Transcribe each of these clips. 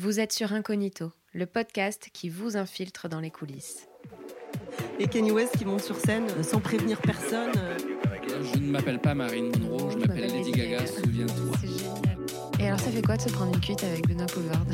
Vous êtes sur Incognito, le podcast qui vous infiltre dans les coulisses. Et Kanye West qui monte sur scène euh, sans prévenir personne. euh, Je ne m'appelle pas Marine Monroe, je m'appelle Lady Gaga, souviens-toi. C'est génial. Et alors, ça fait quoi de se prendre une cuite avec Luna Poulvard.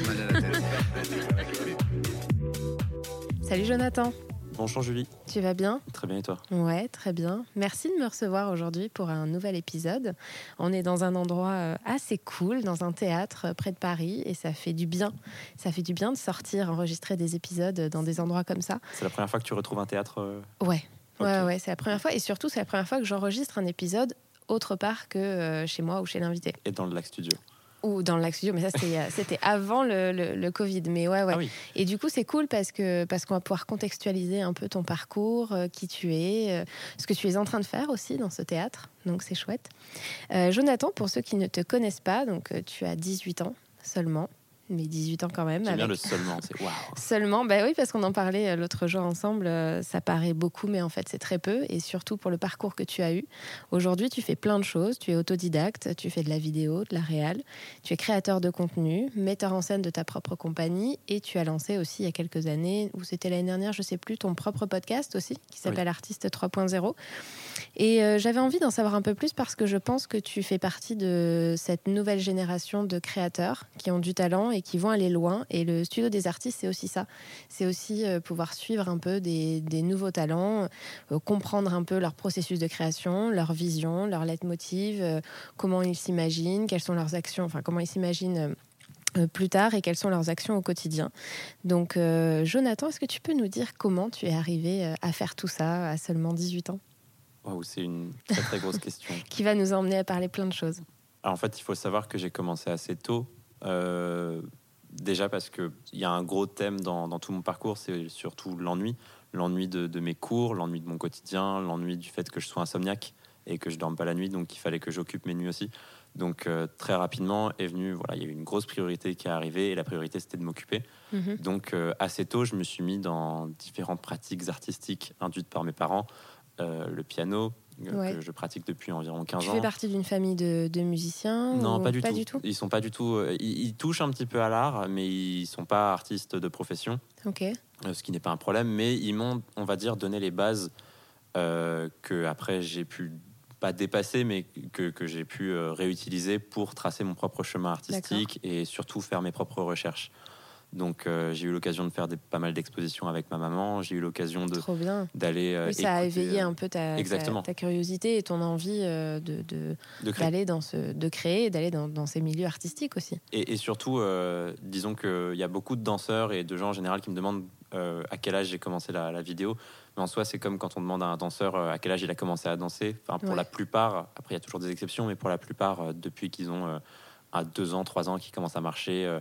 Salut Jonathan, Bonjour Julie, tu vas bien? Très bien et toi? Ouais, très bien. Merci de me recevoir aujourd'hui pour un nouvel épisode. On est dans un endroit euh, assez cool, dans un théâtre euh, près de Paris, et ça fait du bien. Ça fait du bien de sortir, enregistrer des épisodes dans des endroits comme ça. C'est la première fois que tu retrouves un théâtre euh, Ouais, ouais, ouais, c'est la première fois, et surtout c'est la première fois que j'enregistre un épisode autre part que euh, chez moi ou chez l'invité. et dans le Lac Studio. Ou dans le lac studio, mais ça c'était, euh, avant le, le- le Covid. Mais ouais, ouais. Ah oui, Et du coup, c'est cool parce que parce qu'on va pouvoir contextualiser un peu ton parcours, euh, qui tu es, euh, ce que tu es en train de faire aussi dans ce théâtre. Donc c'est chouette. Euh, Jonathan, pour ceux qui ne te connaissent pas, donc tu as 18 ans seulement, mais 18 ans quand même. j'aime bien avec- le seulement, c'est waouh. Seulement, bah oui, parce qu'on en parlait euh, l'autre jour ensemble, euh, ça paraît beaucoup, mais en fait c'est très peu, et surtout pour le parcours que tu as eu. Aujourd'hui, tu fais plein de choses, tu es autodidacte, tu fais de la vidéo, de la réal, tu es créateur de contenu, metteur en scène de ta propre compagnie, et tu as lancé aussi il y a quelques années, ou c'était l'année dernière, je sais plus, ton propre podcast aussi, qui s'appelle Artiste 3.0. Et euh, j'avais envie d'en savoir un peu plus parce que je pense que tu fais partie de cette nouvelle génération de créateurs qui ont du talent et qui vont aller loin. Et le studio des artistes, c'est aussi ça. C'est aussi euh, pouvoir suivre un peu des, des nouveaux talents, euh, comprendre un peu leur processus de création, leur vision, leur leitmotiv, euh, comment ils s'imaginent, quelles sont leurs actions, enfin comment ils s'imaginent. euh, plus tard et quelles sont leurs actions au quotidien. Donc, euh, Jonathan, est-ce que tu peux nous dire comment tu es arrivé à faire tout ça à seulement 18 ans? Waouh, c'est une très très grosse question. Qui va nous emmener à parler plein de choses. Alors, en fait, il faut savoir que j'ai commencé assez tôt. Euh, déjà parce qu'il y a un gros thème dans, dans tout mon parcours, c'est surtout l'ennui. L'ennui de, de mes cours, l'ennui de mon quotidien, l'ennui du fait que je sois insomniaque et que je dorme pas la nuit, donc il fallait que j'occupe mes nuits aussi. Donc euh, très rapidement est venu, voilà, il y a eu une grosse priorité qui est arrivée et la priorité c'était de m'occuper. Mhm. Donc euh, assez tôt, je me suis mis dans différentes pratiques artistiques induites par mes parents. Euh, le piano, Ouais. que je pratique depuis environ 15 Tu ans. fais partie d'une famille de, de musiciens Non, pas, du, tout. Ils sont pas du tout. euh, Ils, ils touchent un petit peu à l'art, mais ils sont pas artistes de profession, Ok. euh, ce qui n'est pas un problème. Mais ils m'ont, on va dire, donné les bases euh, que après j'ai pu pas dépasser, mais que, que j'ai pu euh, réutiliser pour tracer mon propre chemin artistique et surtout faire mes propres recherches. Donc euh, j'ai eu l'occasion de faire des, pas mal d'expositions avec ma maman. J'ai eu l'occasion de Trop bien. d'aller. euh, Oui, ça a éveillé euh, un peu ta, ta, curiosité et ton envie euh, de, de- de créer. d'aller dans ce, de créer, d'aller dans, dans ces milieux artistiques aussi. Et, et surtout, disons qu'il y a beaucoup de danseurs et de gens en général qui me demandent à quel âge j'ai commencé la, la vidéo. Mais en soi, c'est comme quand on demande à un danseur à quel âge il a commencé à danser. Enfin, pour Ouais. la plupart, après il y a toujours des exceptions, mais pour la plupart, depuis qu'ils ont à deux ans, trois ans, qu'ils commencent à marcher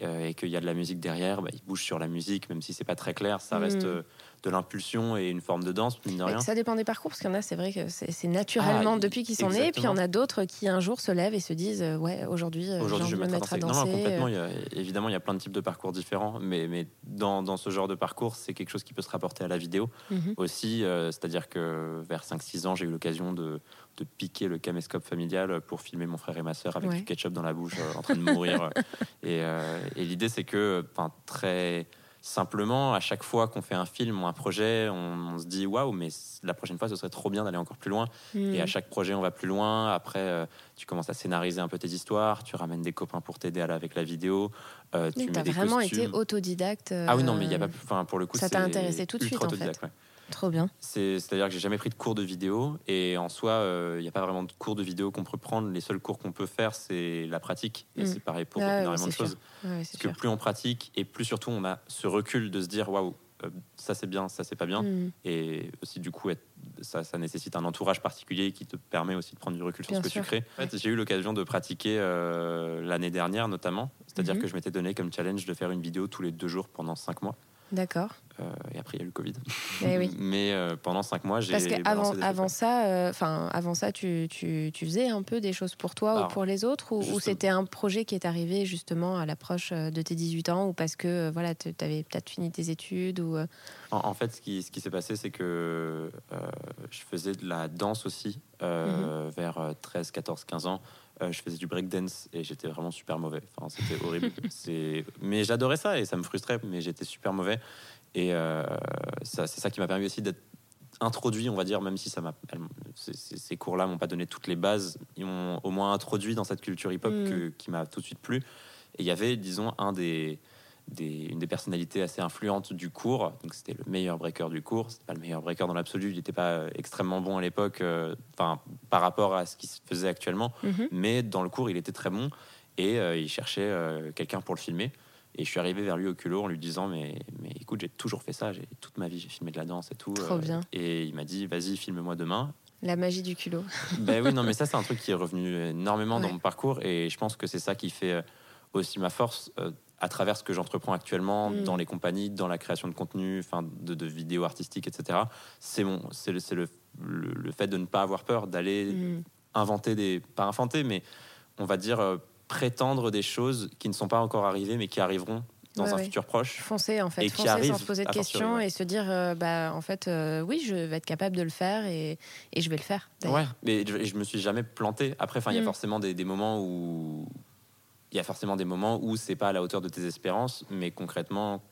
et qu'il y a de la musique derrière, bah, ils bougent sur la musique, même si c'est pas très clair, ça Mm. reste euh, de l'impulsion et une forme de danse, mine de rien. Ça dépend des parcours, parce qu'il y en a, c'est vrai que c'est, naturellement Ah, depuis qu'ils sont nés, et puis il y en a d'autres qui un jour se lèvent et se disent euh, Ouais, aujourd'hui, euh, Aujourd'hui, j'ai je vais de mettre me à mettre à danser. danser. Non, non, complètement. euh, il y a- évidemment, il y a plein de types de parcours différents, mais, mais dans, dans ce genre de parcours, c'est quelque chose qui peut se rapporter à la vidéo mhm. aussi. euh, C'est-à-dire que vers 5-6 ans, j'ai eu l'occasion de, de piquer le caméscope familial pour filmer mon frère et ma sœur avec Ouais. du ketchup dans la bouche, euh, en train de mourir. et euh, et l'idée, c'est que, très simplement, à chaque fois qu'on fait un film ou un projet, on, on se dit waouh, mais la prochaine fois, ce serait trop bien d'aller encore plus loin. Et à chaque projet, on va plus loin. Après, euh, tu commences à scénariser un peu tes histoires. Tu ramènes des copains pour t'aider avec la vidéo. euh, tu des vraiment costumes. été autodidacte. euh, Ah oui, non, mais il y a pas. Enfin, pour le coup, ça t'a intéressé tout de suite, en autodidacte, ouais. Trop bien. C'est- C'est-à-dire que j'ai jamais pris de cours de vidéo et en soi, euh, il n'y a pas vraiment de cours de vidéo qu'on peut prendre. Les seuls cours qu'on peut faire, c'est la pratique. Et Mm. c'est pareil pour Ah énormément de choses. Ouais, Parce que plus on pratique et plus surtout on a ce recul de se dire waouh, euh, ça c'est bien, ça c'est pas bien. Mm. Et aussi, du coup, être- ça, ça nécessite un entourage particulier qui te permet aussi de prendre du recul sur Bien ce que sûr. tu crées. En fait, j'ai eu l'occasion de pratiquer euh, l'année dernière, notamment. C'est-à-dire Mhm. que je m'étais donné comme challenge de faire une vidéo tous les deux jours pendant cinq mois. D'accord. Euh, et après, il y a eu le Covid. Eh oui. Mais euh, pendant cinq mois, j'ai. Parce qu'avant avant ça, euh, enfin avant ça, tu, tu, tu faisais un peu des choses pour toi ou pour les autres, ou, c'était un projet qui est arrivé justement à l'approche de tes 18 ans, ou parce que voilà, tu avais peut-être fini tes études, ou En, en fait, ce qui, ce qui s'est passé, c'est que je faisais de la danse aussi Mhm. vers euh, 13, 14, 15 ans. Euh, je faisais du breakdance et j'étais vraiment super mauvais. Enfin, c'était horrible. Mais j'adorais ça et ça me frustrait, mais j'étais super mauvais. Et euh, c'est ça qui m'a permis aussi d'être introduit, on va dire, même si ça m'a, elles- ces, cours-là m'ont pas donné toutes les bases, ils m'ont au moins introduit dans cette culture hip-hop Mm. qui m'a tout de suite plu. Et il y avait, disons, un des, des- une des personnalités assez influentes du cours. Donc c'était le meilleur breaker du cours. C'était pas le meilleur breaker dans l'absolu. Il n'était pas euh, extrêmement bon à l'époque, euh, enfin par rapport à ce qui se faisait actuellement. Mhm. Mais dans le cours, il était très bon et euh, il cherchait euh, quelqu'un pour le filmer. Et je suis arrivé vers lui au culot en lui disant mais, mais écoute, j'ai toujours fait ça, j'ai toute ma vie, j'ai filmé de la danse et tout. Trop bien. Et il m'a dit vas-y, filme-moi demain. La magie du culot. Ben oui, non, mais ça, c'est un truc qui est revenu énormément dans mon parcours et je pense que c'est ça qui fait aussi ma force à travers ce que j'entreprends actuellement Mm. dans les compagnies, dans la création de contenu, enfin de, de vidéos artistiques, etc. C'est mon, c'est le, c'est le, le, le fait de ne pas avoir peur d'aller Mm. inventer des, pas inventer, mais on va dire euh, prétendre des choses qui ne sont pas encore arrivées, mais qui arriveront dans Ouais, un ouais. futur proche. Foncer en fait, Et qui foncer sans arrive se poser de questions ouais. et se dire euh, bah en fait euh, oui je vais être capable de le faire et, et je vais le faire. Ouais, mais je, je me suis jamais planté. Après, enfin, il y a Mm. forcément des, des moments où il y a forcément des moments où c'est pas à la hauteur de tes espérances, mais concrètement,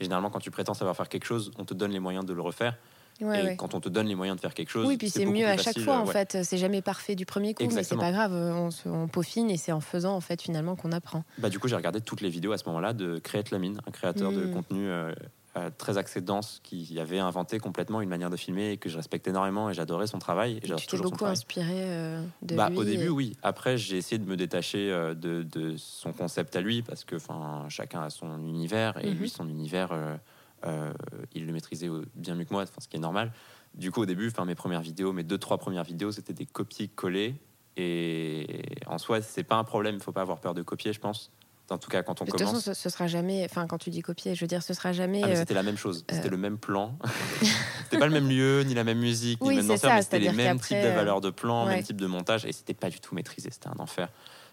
généralement, quand tu prétends savoir faire quelque chose, on te donne les moyens de le refaire. Ouais, et ouais. quand on te donne les moyens de faire quelque chose, Oui, puis c'est mieux à chaque facile, fois en ouais. fait. C'est jamais parfait du premier coup, mais c'est pas grave. On, se- on peaufine et c'est en faisant en fait finalement qu'on apprend. Bah, du coup, j'ai regardé toutes les vidéos à ce moment-là de Create Lamine, un créateur de Mm. contenu euh, euh, très axé danse qui avait inventé complètement une manière de filmer et que je respectais énormément et j'adorais son travail. Et j'adore Tu t'es beaucoup inspiré euh, de Bah, lui. au début, et- oui. Après, j'ai essayé de me détacher euh, de, de son concept à lui parce que chacun a son univers et Mhm. lui, son univers, il le maîtrisait bien mieux que moi, ce qui est normal. Du coup, au début, mes premières vidéos, mes deux, trois premières vidéos, c'était des copies-collées. Et en soi, c'est pas un problème. Il faut pas avoir peur de copier, je pense. En tout cas, quand on De toute façon, commence. ce, ce sera jamais. Enfin, quand tu dis copier, je veux dire, ce sera jamais. Ah, euh, c'était la même chose, c'était euh, le même plan. c'était pas le même lieu, ni la même musique, Oui, ni le même danseur, mais c'était les mêmes types de valeurs de plan, ouais. même type de montage, et c'était pas du tout maîtrisé, c'était un enfer.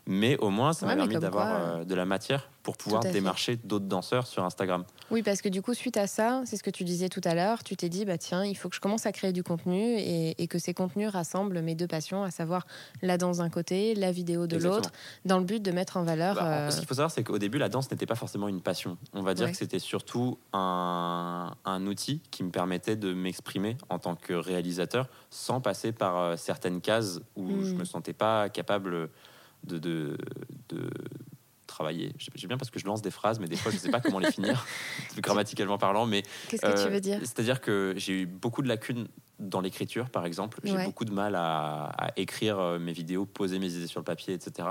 Mais au moins, ça Ouais, m'a permis d'avoir euh, de la matière pour pouvoir démarcher d'autres danseurs sur Instagram. Oui, parce que du coup, suite à ça, c'est ce que tu disais tout à l'heure, tu t'es dit, bah tiens, il faut que je commence à créer du contenu et, et que ces contenus rassemblent mes deux passions, à savoir la danse d'un côté, la vidéo de l'autre, dans le but de mettre en valeur. Bah, euh, Ce qu'il faut savoir, c'est qu'au début, la danse n'était pas forcément une passion. On va dire Ouais. que c'était surtout un, un outil qui me permettait de m'exprimer en tant que réalisateur sans passer par euh, certaines cases où Mm. je me sentais pas capable de, de, de travailler. J'aime bien parce que je lance des phrases, mais des fois, je sais pas comment les finir, grammaticalement parlant. Mais Qu'est-ce que tu euh, veux dire? C'est-à-dire que j'ai eu beaucoup de lacunes dans l'écriture, par exemple. J'ai Ouais. beaucoup de mal à, à écrire euh, mes vidéos, poser mes idées sur le papier, etc.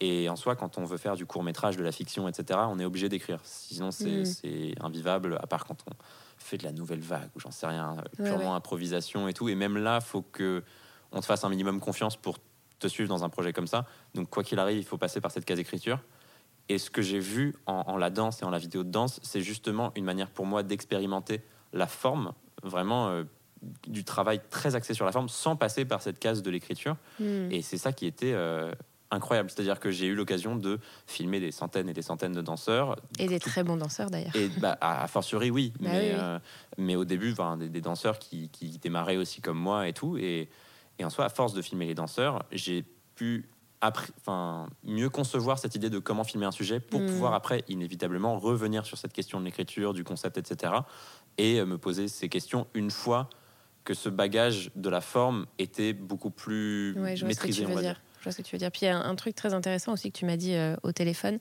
Et en soi, quand on veut faire du court métrage, de la fiction, etc., on est obligé d'écrire. Sinon, c'est c'est invivable, à part quand on fait de la nouvelle vague ou j'en sais rien, euh, Ouais, purement ouais. improvisation et tout. Et même là, faut que on te fasse un minimum confiance pour te suivre dans un projet comme ça. Donc, quoi qu'il arrive, il faut passer par cette case écriture. Et ce que j'ai vu en, en la danse et en la vidéo de danse, c'est justement une manière pour moi d'expérimenter la forme, vraiment euh, du travail très axé sur la forme, sans passer par cette case de l'écriture. Hmm. Et c'est ça qui était euh, incroyable. C'est-à-dire que j'ai eu l'occasion de filmer des centaines et des centaines de danseurs. Et des très bons danseurs d'ailleurs. Et bah, à, à fortiori, oui. Bah mais, oui, oui. euh, mais au début, des, des danseurs qui, qui démarraient aussi comme moi et tout. Et, et en soi, à force de filmer les danseurs, j'ai pu enfin, mieux concevoir cette idée de comment filmer un sujet pour Mm. pouvoir après, inévitablement, revenir sur cette question de l'écriture, du concept, etc. Et euh, me poser ces questions une fois que ce bagage de la forme était beaucoup plus Ouais, je maîtrisé, tu on veux va dire. dire. Je vois ce que tu veux dire. Puis il y a un, un truc très intéressant aussi que tu m'as dit euh, au téléphone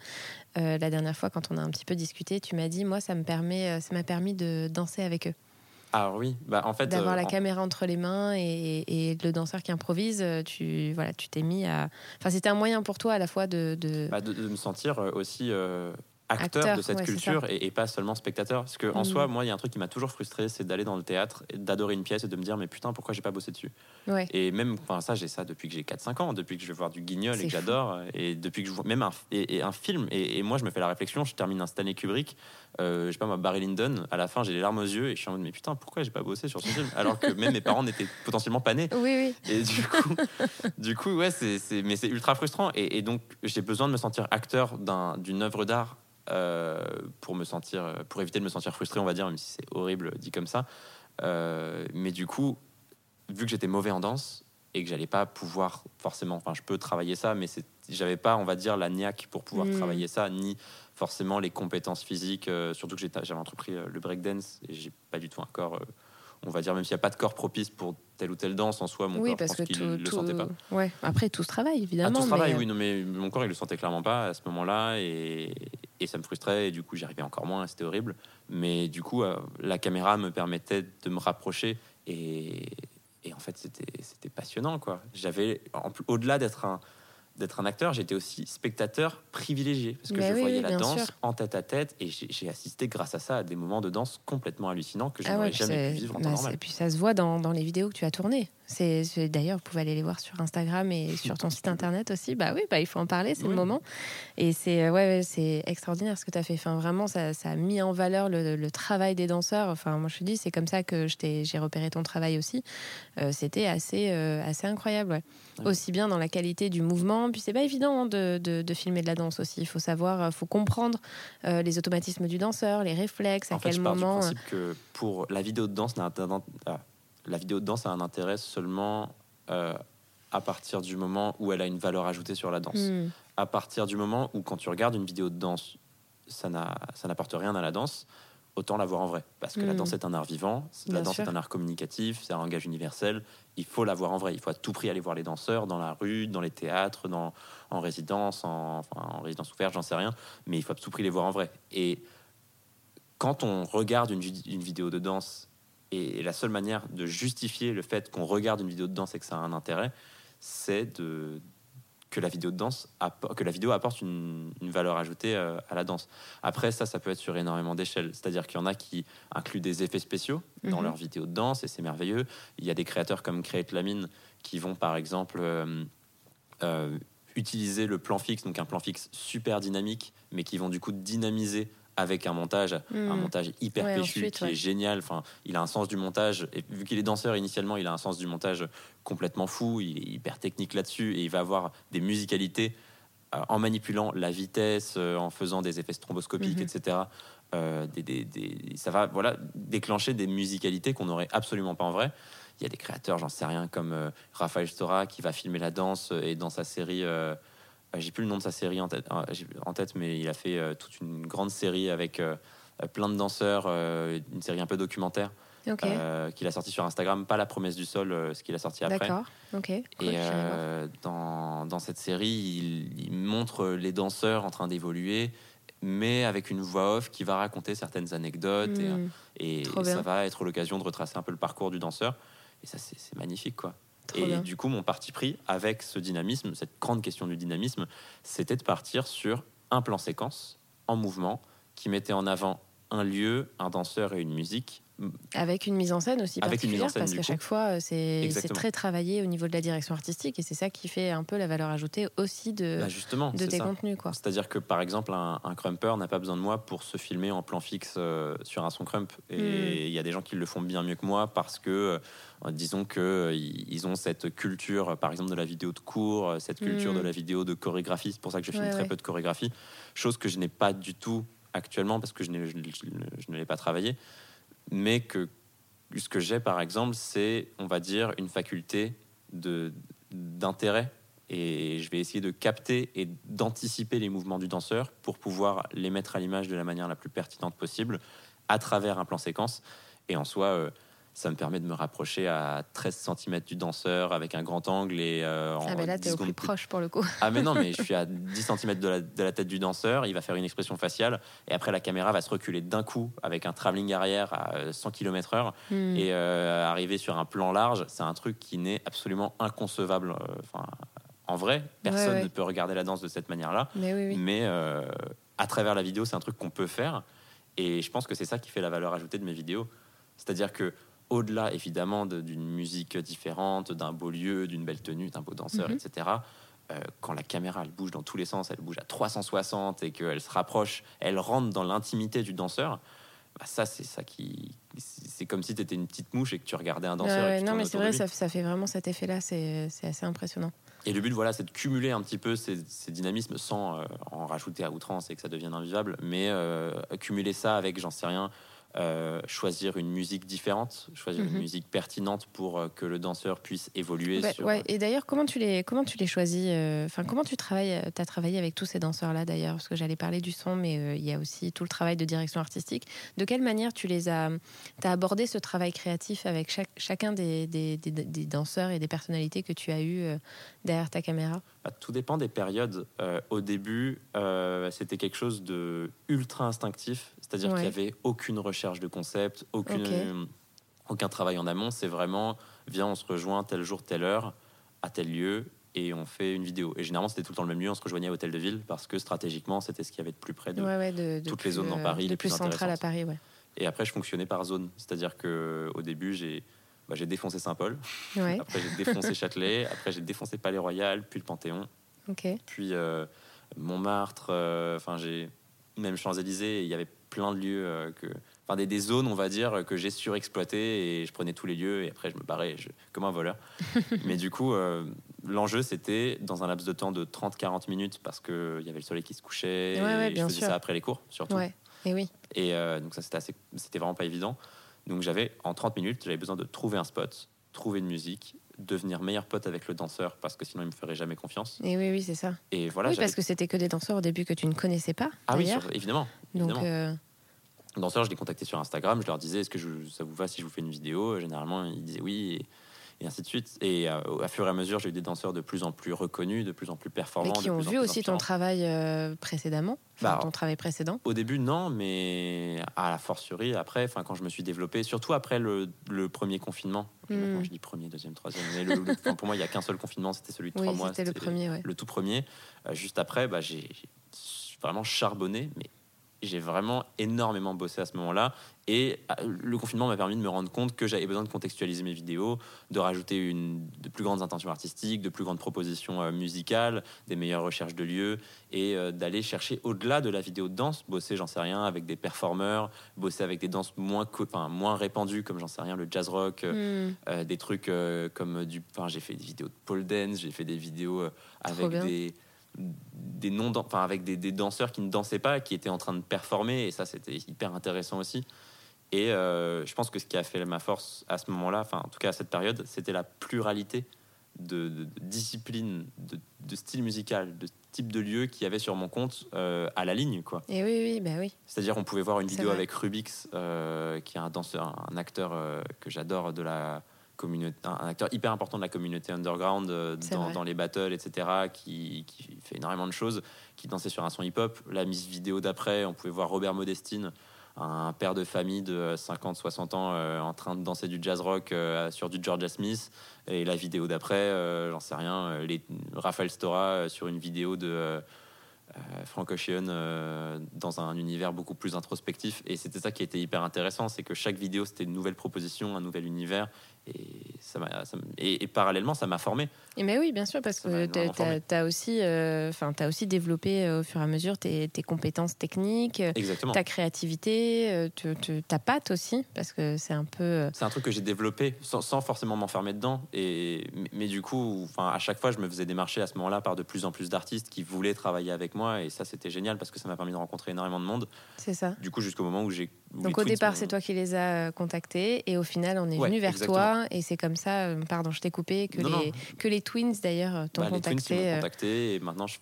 euh, la dernière fois quand on a un petit peu discuté. Tu m'as dit, moi, ça me permet, ça m'a permis de danser avec eux, Alors oui, bah, en fait, d'avoir euh, la en- caméra entre les mains et, et le danseur qui improvise. euh, Tu voilà, tu t'es mis à. Enfin, c'était un moyen pour toi à la fois de. de- bah, de, de me sentir euh, aussi euh, acteur, Acteur, de cette ouais, culture et, et pas seulement spectateur. Parce que en Mhm. soi, moi, il y a un truc qui m'a toujours frustré, c'est d'aller dans le théâtre, d'adorer une pièce et de me dire mais putain, pourquoi j'ai pas bossé dessus? Ouais. Et même, enfin ça, j'ai ça depuis que j'ai 4-5 ans, depuis que je vais voir du Guignol et que j'adore, et depuis que je vois même un, et, et un film. Et, et moi, je me fais la réflexion, je termine un Stanley Kubrick, euh, je sais pas moi, Barry Lyndon. À la fin, j'ai les larmes aux yeux et je suis en mode mais putain, pourquoi j'ai pas bossé sur ce film Alors que même mes parents n'étaient potentiellement pas nés. Oui, oui. Et du coup, du coup ouais, c'est, mais c'est ultra frustrant. Et, et donc, j'ai besoin de me sentir acteur d'un, d'une œuvre d'art euh, pour me sentir, pour éviter de me sentir frustré, on va dire, même si c'est horrible dit comme ça. Euh, mais du coup, vu que j'étais mauvais en danse, et que j'allais pas pouvoir forcément. Enfin, je peux travailler ça, mais c'est- j'avais pas, on va dire, la niaque pour pouvoir Mm. travailler ça, ni forcément les compétences physiques. euh, surtout que j'avais entrepris euh, le breakdance et j'ai pas du tout un corps. euh, on va dire, même s'il n'y a pas de corps propice pour telle ou telle danse, en soi, mon oui, corps, parce je que pense qu'il tout, le sentait pas. Ouais. Après, tout se travaille, Ah, évidemment. tout ce travail, mais, oui, non, mais mon corps, il le sentait clairement pas à ce moment-là, et, et ça me frustrait, et du coup, j'y arrivais encore moins, c'était horrible. Mais du coup, euh, la caméra me permettait de me rapprocher, et, et en fait, c'était passionnant, quoi. J'avais, en plus, au-delà d'être un d'être un acteur, j'étais aussi spectateur privilégié parce que Mais je oui, voyais oui, la danse sûr. en tête à tête et j'ai assisté grâce à ça à des moments de danse complètement hallucinants que je Ah n'aurais ouais, jamais pu vivre en bah, temps c'est- normal. Et puis ça se voit dans, dans les vidéos que tu as tournées. C'est, c'est- D'ailleurs, vous pouvez aller les voir sur Instagram et sur ton site internet aussi. Bah oui, bah, il faut en parler, c'est Oui. le moment. Et c'est euh, ouais, c'est extraordinaire ce que tu as fait. Enfin, vraiment, ça, ça a mis en valeur le, le travail des danseurs. Enfin, moi, je te dis, c'est comme ça que je t'ai- j'ai repéré ton travail aussi. Euh, C'était assez, euh, assez incroyable. ouais. Ouais. Aussi bien dans la qualité du mouvement. Puis c'est pas évident hein, de, de- de filmer de la danse aussi. Il faut savoir, faut comprendre euh, les automatismes du danseur, les réflexes, à En fait, quel je pars moment. du principe que pour la vidéo de danse, n'a la vidéo de danse a un intérêt seulement euh, à partir du moment où elle a une valeur ajoutée sur la danse. Hmm. À partir du moment où, quand tu regardes une vidéo de danse, ça n'a- ça n'apporte rien à la danse, autant la voir en vrai. Parce que la Mm. danse est un art vivant, la Bien danse sûr. est un art communicatif, c'est un langage universel. Il faut la voir en vrai. Il faut à tout prix aller voir les danseurs dans la rue, dans les théâtres, dans, en résidence, en, enfin, en résidence ouverte, j'en sais rien. Mais il faut à tout prix les voir en vrai. Et quand on regarde une vidéo de danse, et la seule manière de justifier le fait qu'on regarde une vidéo de danse et que ça a un intérêt, c'est de que la vidéo de danse que la vidéo apporte une, une valeur ajoutée euh, à la danse. Après ça, ça peut être sur énormément d'échelles. C'est-à-dire qu'il y en a qui incluent des effets spéciaux dans Mhm. leurs vidéos de danse et c'est merveilleux. Il y a des créateurs comme Create Lamine qui vont par exemple euh, euh, utiliser le plan fixe, donc un plan fixe super dynamique, mais qui vont du coup dynamiser avec un montage, un Hmm. montage hyper Ouais, péchu ensuite, qui ouais. est génial. Enfin, il a un sens du montage. Et vu qu'il est danseur initialement, il a un sens du montage complètement fou. Il est hyper technique là-dessus et il va avoir des musicalités euh, en manipulant la vitesse, euh, en faisant des effets stromboscopiques, Mhm. etc. Euh, des, des- des- ça va voilà déclencher des musicalités qu'on n'aurait absolument pas en vrai. Il y a des créateurs, j'en sais rien, comme Raphaël Stora qui va filmer la danse et dans sa série. Euh, j'ai plus le nom de sa série en tête, j'ai- en tête mais il a fait euh, toute une grande série avec euh, plein de danseurs, euh, une série un peu documentaire Ok, euh, qu'il a sorti sur Instagram, pas la promesse du sol, euh, ce qu'il a sorti après. d'accord. Ok. cool, Et euh, dans, dans cette série, il, il montre les danseurs en train d'évoluer, mais avec une voix off qui va raconter certaines anecdotes et, Hmm. et ça va être l'occasion de retracer un peu le parcours du danseur. Et ça, c'est magnifique, quoi. Et bien. du coup, mon parti pris avec ce dynamisme, cette grande question du dynamisme, c'était de partir sur un plan séquence en mouvement qui mettait en avant un lieu, un danseur et une musique. Avec une mise en scène aussi Avec une mise en particulière, scène, parce qu'à chaque fois, euh, c'est très travaillé au niveau de la direction artistique, et c'est ça qui fait un peu la valeur ajoutée aussi de, Bah, justement, de tes ça. contenus. Quoi. C'est-à-dire que par exemple, un, un crumper n'a pas besoin de moi pour se filmer en plan fixe euh, sur un son crump. Et Hmm. il y a des gens qui le font bien mieux que moi parce que, euh, disons que ils ont cette culture, par exemple, de la vidéo de cours, cette culture Hmm. de la vidéo de chorégraphie. C'est pour ça que je filme Ouais, très ouais. peu de chorégraphie, chose que je n'ai pas du tout actuellement parce que je, je, je ne l'ai pas travaillé. Mais que ce que j'ai, par exemple, c'est, on va dire, une faculté d'intérêt et je vais essayer de capter et d'anticiper les mouvements du danseur pour pouvoir les mettre à l'image de la manière la plus pertinente possible à travers un plan séquence. Et en soi, euh, ça me permet de me rapprocher à 13 cm du danseur avec un grand angle et euh, en Ah, mais là, 10 t'es au plus proche pour le coup. ah mais non, mais je suis à 10 cm de la, de la tête du danseur, il va faire une expression faciale, et après la caméra va se reculer d'un coup avec un travelling arrière à euh, 100 km heure, Hmm. et euh, arriver sur un plan large, c'est un truc qui n'est absolument inconcevable. euh, Enfin, en vrai, personne ouais. ne peut regarder la danse de cette manière-là, Mais oui, oui. mais euh, à travers la vidéo, c'est un truc qu'on peut faire, et je pense que c'est ça qui fait la valeur ajoutée de mes vidéos. C'est-à-dire que au-delà évidemment de- d'une musique différente, d'un beau lieu, d'une belle tenue, d'un beau danseur, Mhm. etc. euh, quand la caméra elle bouge dans tous les sens, elle bouge à 360 et qu'elle se rapproche, elle rentre dans l'intimité du danseur. Bah ça, c'est ça qui, c'est comme si tu étais une petite mouche et que tu regardais un danseur. Et tu non, mais c'est vrai, ça, ça fait vraiment cet effet-là, c'est c'est assez impressionnant. Et le but, voilà, c'est de cumuler un petit peu ces, ces dynamismes sans euh, en rajouter à outrance et que ça devienne invivable, mais euh, cumuler ça avec, j'en sais rien, euh, choisir une musique différente, choisir Mhm. une musique pertinente pour euh, que le danseur puisse évoluer. Bah, sur, ouais. Et d'ailleurs, comment tu les, comment tu les choisis euh, Enfin, comment tu travailles Tu as travaillé avec tous ces danseurs-là d'ailleurs? Parce que j'allais parler du son, mais il y a aussi tout le travail de direction artistique. De quelle manière tu les as, as abordé ce travail créatif avec chaque, chacun des, des, des- des danseurs et des personnalités que tu as eu derrière ta caméra? Bah, tout dépend des périodes. Au début, c'était quelque chose de ultra instinctif, c'est-à-dire Ouais. qu'il n'y avait aucune recherche de concept, aucune, euh, aucun travail en amont. C'est vraiment, viens, on se rejoint tel jour, telle heure, à tel lieu, et on fait une vidéo. Et généralement, c'était tout le temps le même lieu, on se rejoignait à Hôtel de Ville, parce que stratégiquement, c'était ce qu'il y avait de plus près de, Ouais, ouais, de, de toutes les zones dans Paris de plus plus à. Paris, ouais. Et après, je fonctionnais par zone, c'est-à-dire que au début, j'ai bah, défoncé Saint-Paul, après j'ai défoncé Châtelet, après j'ai défoncé Palais Royal, puis le Panthéon puis euh, Montmartre, euh, enfin j'ai même Champs-Élysées, il y avait plein de lieux euh, que enfin des, des zones on va dire que j'ai surexploité et je prenais tous les lieux et après je me barrais je- comme un voleur. Mais du coup euh, l'enjeu c'était dans un laps de temps de 30-40 minutes parce que il y avait le soleil qui se couchait Ouais, ouais, et bien je faisais sûr. ça après les cours surtout. Ouais, et oui. Et euh, donc ça c'était vraiment pas évident. Donc j'avais en 30 minutes, j'avais besoin de trouver un spot, trouver une musique, devenir meilleur pote avec le danseur parce que sinon il me ferait jamais confiance. Et oui, oui, c'est ça. Et voilà, oui, parce que c'était que des danseurs au début que tu ne connaissais pas, ah oui, sur- évidemment. Donc, euh, danseurs, je les contactais sur Instagram, je leur disais est-ce que je- ça vous va si je vous fais une vidéo? Généralement, ils disaient oui, et, et ainsi de suite. Et euh, à fur et à mesure, j'ai eu des danseurs de plus en plus reconnus, de plus en plus mais performants. qui ont vu aussi ton travail euh, précédemment, enfin, Bah, ton travail précédent. Au début, non, mais à la fortiori, après, enfin, quand je me suis développé, surtout après le, le premier confinement. Hmm. Je dis premier, deuxième, troisième, mais le- le- enfin, pour moi, il n'y a qu'un seul confinement, c'était celui de Oui, trois mois. c'était le premier, ouais. le tout premier. Euh, juste après, bah, j'ai j'ai vraiment charbonné, mais j'ai vraiment énormément bossé à ce moment-là. Et euh, le confinement m'a permis de me rendre compte que j'avais besoin de contextualiser mes vidéos, de rajouter une, de plus grandes intentions artistiques, de plus grandes propositions euh, musicales, des meilleures recherches de lieux, et euh, d'aller chercher au-delà de la vidéo de danse, bosser, j'en sais rien, avec des performeurs, bosser avec des danses moins, enfin, moins répandues, comme j'en sais rien, le jazz rock, euh, Hmm. euh, des trucs euh, comme du. Enfin, j'ai fait des vidéos de pole dance, j'ai fait des vidéos avec des des non enfin avec des, des danseurs qui ne dansaient pas qui étaient en train de performer et ça c'était hyper intéressant aussi et euh, je pense que ce qui a fait ma force à ce moment-là enfin en tout cas à cette période c'était la pluralité de, de- de disciplines de, de style musical de type de lieu qu'il y avait sur mon compte euh, à la ligne quoi Et oui, oui, bah oui. c'est-à-dire, on pouvait voir une vidéo vrai. avec Rubix, euh, qui est un danseur, un acteur que j'adore de la communauté, un acteur hyper important de la communauté underground euh, dans, les battles, etc., qui, qui fait énormément de choses, qui dansait sur un son hip-hop. La mise vidéo d'après, on pouvait voir Robert Modestine, un père de famille de 50-60 ans euh, en train de danser du jazz rock euh, sur du Georgia Smith. Et la vidéo d'après, j'en sais rien, les, Raphaël Stora sur une vidéo de Frank Ocean euh, dans un univers beaucoup plus introspectif. Et c'était ça qui était hyper intéressant, c'est que chaque vidéo c'était une nouvelle proposition, un nouvel univers. Et, ça m'a- ça et, et parallèlement, ça m'a formé. Et mais oui, bien sûr, parce Ça que tu as, aussi, euh, as aussi développé euh, au fur et à mesure tes, tes compétences techniques, Exactement. ta créativité, euh, ta patte aussi, parce que c'est un peu. euh, C'est un truc que j'ai développé sans, sans forcément m'enfermer dedans. Et, mais, mais du coup, à chaque fois, je me faisais démarcher à ce moment-là par de plus en plus d'artistes qui voulaient travailler avec moi. Et ça, c'était génial parce que ça m'a permis de rencontrer énormément de monde. c'est ça. Du coup, jusqu'au moment où j'ai. Donc les au départ, m'ont- c'est toi qui les as euh, contactés et au final, on est Ouais, venu vers exactement. toi et c'est comme ça, euh, pardon, je t'ai coupé, que, Non, les, non. que les Twins d'ailleurs euh, t'ont Bah, les Twins, contacté. m'ont euh, contacté et maintenant je,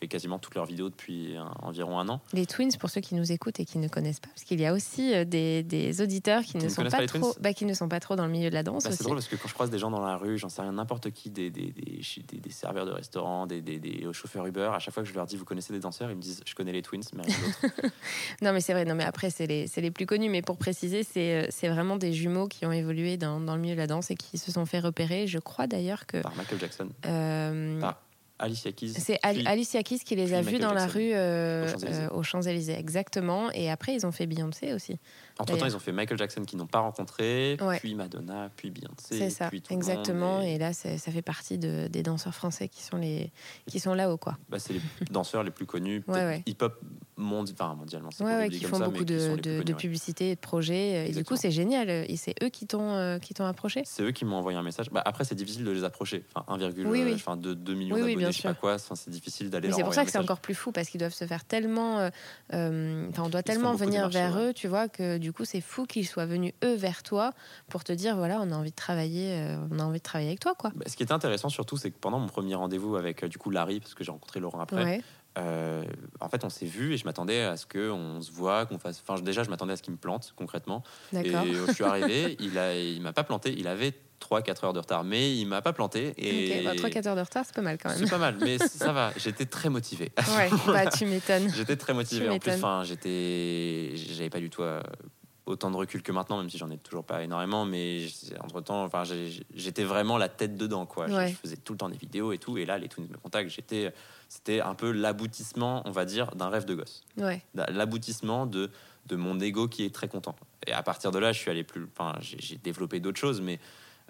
fais quasiment toutes leurs vidéos depuis un- environ un an. Les Twins, pour ceux qui nous écoutent et qui ne connaissent pas, parce qu'il y a aussi euh, des, des auditeurs qui, Qui ne sont pas pas les trop, bah, qui ne sont pas trop dans le milieu de la danse Bah, c'est drôle parce que quand je croise des gens dans la rue, j'en sais rien, n'importe qui, des, des, des, serveurs de restaurants, des, des, des chauffeurs Uber, à chaque fois que je leur dis vous connaissez des danseurs, ils me disent je connais les Twins, mais rien d'autre. Non, mais c'est vrai. Non, mais après, c'est les, c'est les plus connus. Mais pour préciser, c'est, euh, c'est vraiment des jumeaux qui ont évolué dans, dans le milieu de la danse et qui se sont fait repérer. Je crois d'ailleurs que par Michael Jackson, euh, par Alicia Keys. c'est Alicia Keys qui les a vus dans la rue euh, aux Champs-Élysées. euh, aux Champs-Élysées, exactement. Et après, ils ont fait Beyoncé aussi. Entre temps, ils ont fait Michael Jackson qui n'ont pas rencontré, Ouais. puis Madonna, puis Beyoncé. C'est ça, puis tout le monde, exactement. et- Et là, ça fait partie de, des danseurs français qui sont les qui sont là-haut, quoi. bah, c'est les danseurs les plus connus, Ouais, ouais. hip-hop enfin, mondialement. c'est Ouais, ouais, qui font ça, beaucoup de, de, publicité et de projets. Et du coup, c'est génial. Et c'est eux qui t'ont euh, qui t'ont approché? C'est eux qui m'ont envoyé un message. Bah, après, c'est difficile de les approcher. Enfin, 1, Oui, oui. enfin, de 2 millions Oui, d'abonnés, je sais pas quoi. Enfin, c'est difficile d'aller. Leur c'est pour ça que c'est encore plus fou parce qu'ils doivent se faire tellement. euh, euh, Enfin, on doit Ils tellement venir vers ouais. eux, tu vois, que du coup, c'est fou qu'ils soient venus eux vers toi pour te dire voilà, on a envie de travailler, euh, on a envie de travailler avec toi, quoi. Bah, ce qui était intéressant surtout, c'est que pendant mon premier rendez-vous avec du coup Larry, parce que j'ai rencontré Laurent après. Euh, en fait, on s'est vu et je m'attendais à ce qu'on se voit, qu'on fasse. Enfin, déjà, je m'attendais à ce qu'il me plante concrètement. Et euh, je suis arrivé, il a, il m'a pas planté. Il avait 3-4 heures de retard, mais il m'a pas planté. Et Ok, bah, 3-4 heures de retard, c'est pas mal quand même. c'est pas mal, mais ça va. J'étais très motivé. Ouais, bah tu m'étonnes. J'étais très motivé. En plus, enfin, j'étais, j'avais pas du tout euh, autant de recul que maintenant, même si j'en ai toujours pas énormément. Mais entre temps, enfin, j'étais vraiment la tête dedans, quoi. Je- Ouais. Je, faisais tout le temps des vidéos et tout. Et là, les twins me contactent. J'étais, c'était un peu l'aboutissement, on va dire, d'un rêve de gosse. Ouais. L'aboutissement de de mon ego qui est très content. Et à partir de là, je suis allé plus. Enfin, j'ai développé d'autres choses, mais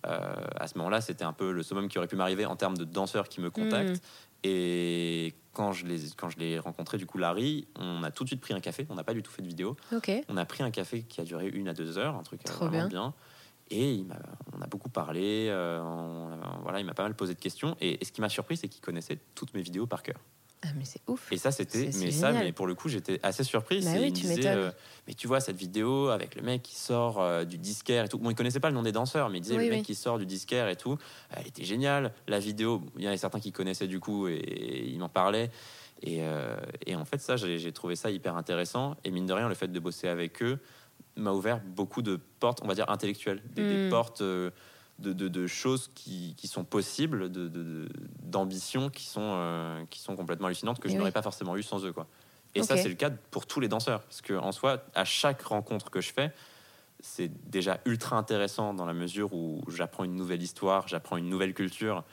euh, à ce moment-là, c'était un peu le summum qui aurait pu m'arriver en termes de danseurs qui me contactent. Mm. Et quand je les, quand je l'ai rencontré, du coup, Larry, on a tout de suite pris un café. On n'a pas du tout fait de vidéo. On a pris un café qui a duré une à deux heures, un truc Trop vraiment bien. bien. Et il on a beaucoup parlé. euh, on- voilà, il m'a pas mal posé de questions. Et, et ce qui m'a surpris, c'est qu'il connaissait toutes mes vidéos par cœur. Ah, mais c'est ouf. Et ça, c'était, mais ça, mais pour le coup, j'étais assez surpris. Bah oui, il tu disait, euh, mais tu vois cette vidéo avec le mec qui sort euh, du disquaire et tout. Bon, il connaissait pas le nom des danseurs, mais il disait Oui, le mec qui sort du disquaire et tout. Elle était géniale. La vidéo, bon, il y en a certains qui connaissaient du coup et, et ils m'en parlaient. Et, euh, et en fait, ça, j'ai j'ai trouvé ça hyper intéressant. Et mine de rien, le fait de bosser avec eux m'a ouvert beaucoup de portes, on va dire intellectuelles, des, des Mm. portes. euh, de, de- de choses qui, qui sont possibles, de- d'ambitions qui, sont euh, qui sont complètement hallucinantes que je Et n'aurais pas forcément eu sans eux. Quoi. Et ça, c'est le cas pour tous les danseurs. Parce que en soi, à chaque rencontre que je fais, c'est déjà ultra intéressant dans la mesure où j'apprends une nouvelle histoire, j'apprends une nouvelle culture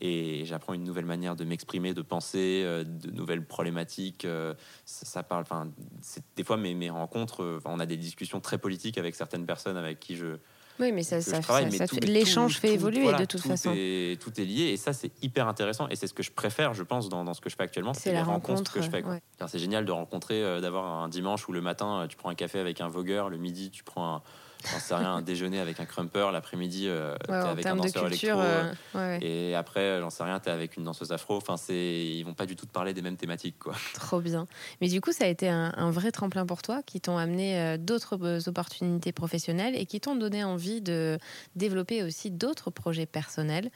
et j'apprends une nouvelle manière de m'exprimer, de penser, euh, de nouvelles problématiques. euh, Ça, ça parle. Enfin, c'est- des fois, mes, mes rencontres, euh, on a des discussions très politiques avec certaines personnes avec qui je, Oui, mais ça, ça, ça- l'échange fait tout- évoluer voilà, de toute tout façon. Est, tout est lié et ça, c'est hyper intéressant et c'est ce que je préfère, je pense, dans, dans ce que je fais actuellement. C'est les la rencontres rencontre. que je fais. ouais. C'est génial de rencontrer, d'avoir un dimanche où le matin, tu prends un café avec un vogueur, le midi, tu prends un, j'en sais rien, un déjeuner avec un crumper, l'après-midi, euh, t'es Ouais, en avec un danseur culture, électro. euh, ouais, ouais. Et après, euh, j'en sais rien, t'es avec une danseuse afro. Enfin, ils vont pas du tout te parler des mêmes thématiques, quoi. Trop bien. Mais du coup, ça a été un, un vrai tremplin pour toi, qui t'ont amené euh, d'autres euh, opportunités professionnelles et qui t'ont donné envie de développer aussi d'autres projets personnels,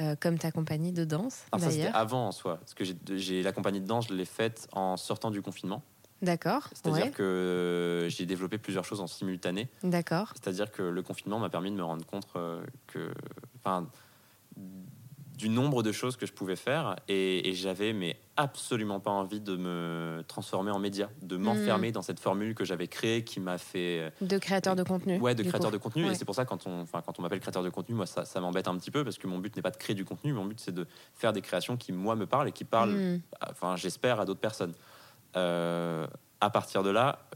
euh, comme ta compagnie de danse, Alors ça, c'était avant en soi. Parce que j'ai la compagnie de danse, je l'ai faite en sortant du confinement. D'accord. C'est-à-dire Ouais. que j'ai développé plusieurs choses en simultané. D'accord. C'est-à-dire que le confinement m'a permis de me rendre compte euh, que, enfin, du nombre de choses que je pouvais faire et, et j'avais mais absolument pas envie de me transformer en média, de Hmm. m'enfermer dans cette formule que j'avais créée qui m'a fait euh, De créateur de contenu. ouais de créateur coup. de contenu Ouais. et c'est pour ça quand on enfin quand on m'appelle créateur de contenu moi ça, ça m'embête un petit peu parce que mon but n'est pas de créer du contenu mon but c'est de faire des créations qui moi me parlent et qui parlent Hmm. enfin j'espère à d'autres personnes. Euh, à partir de là,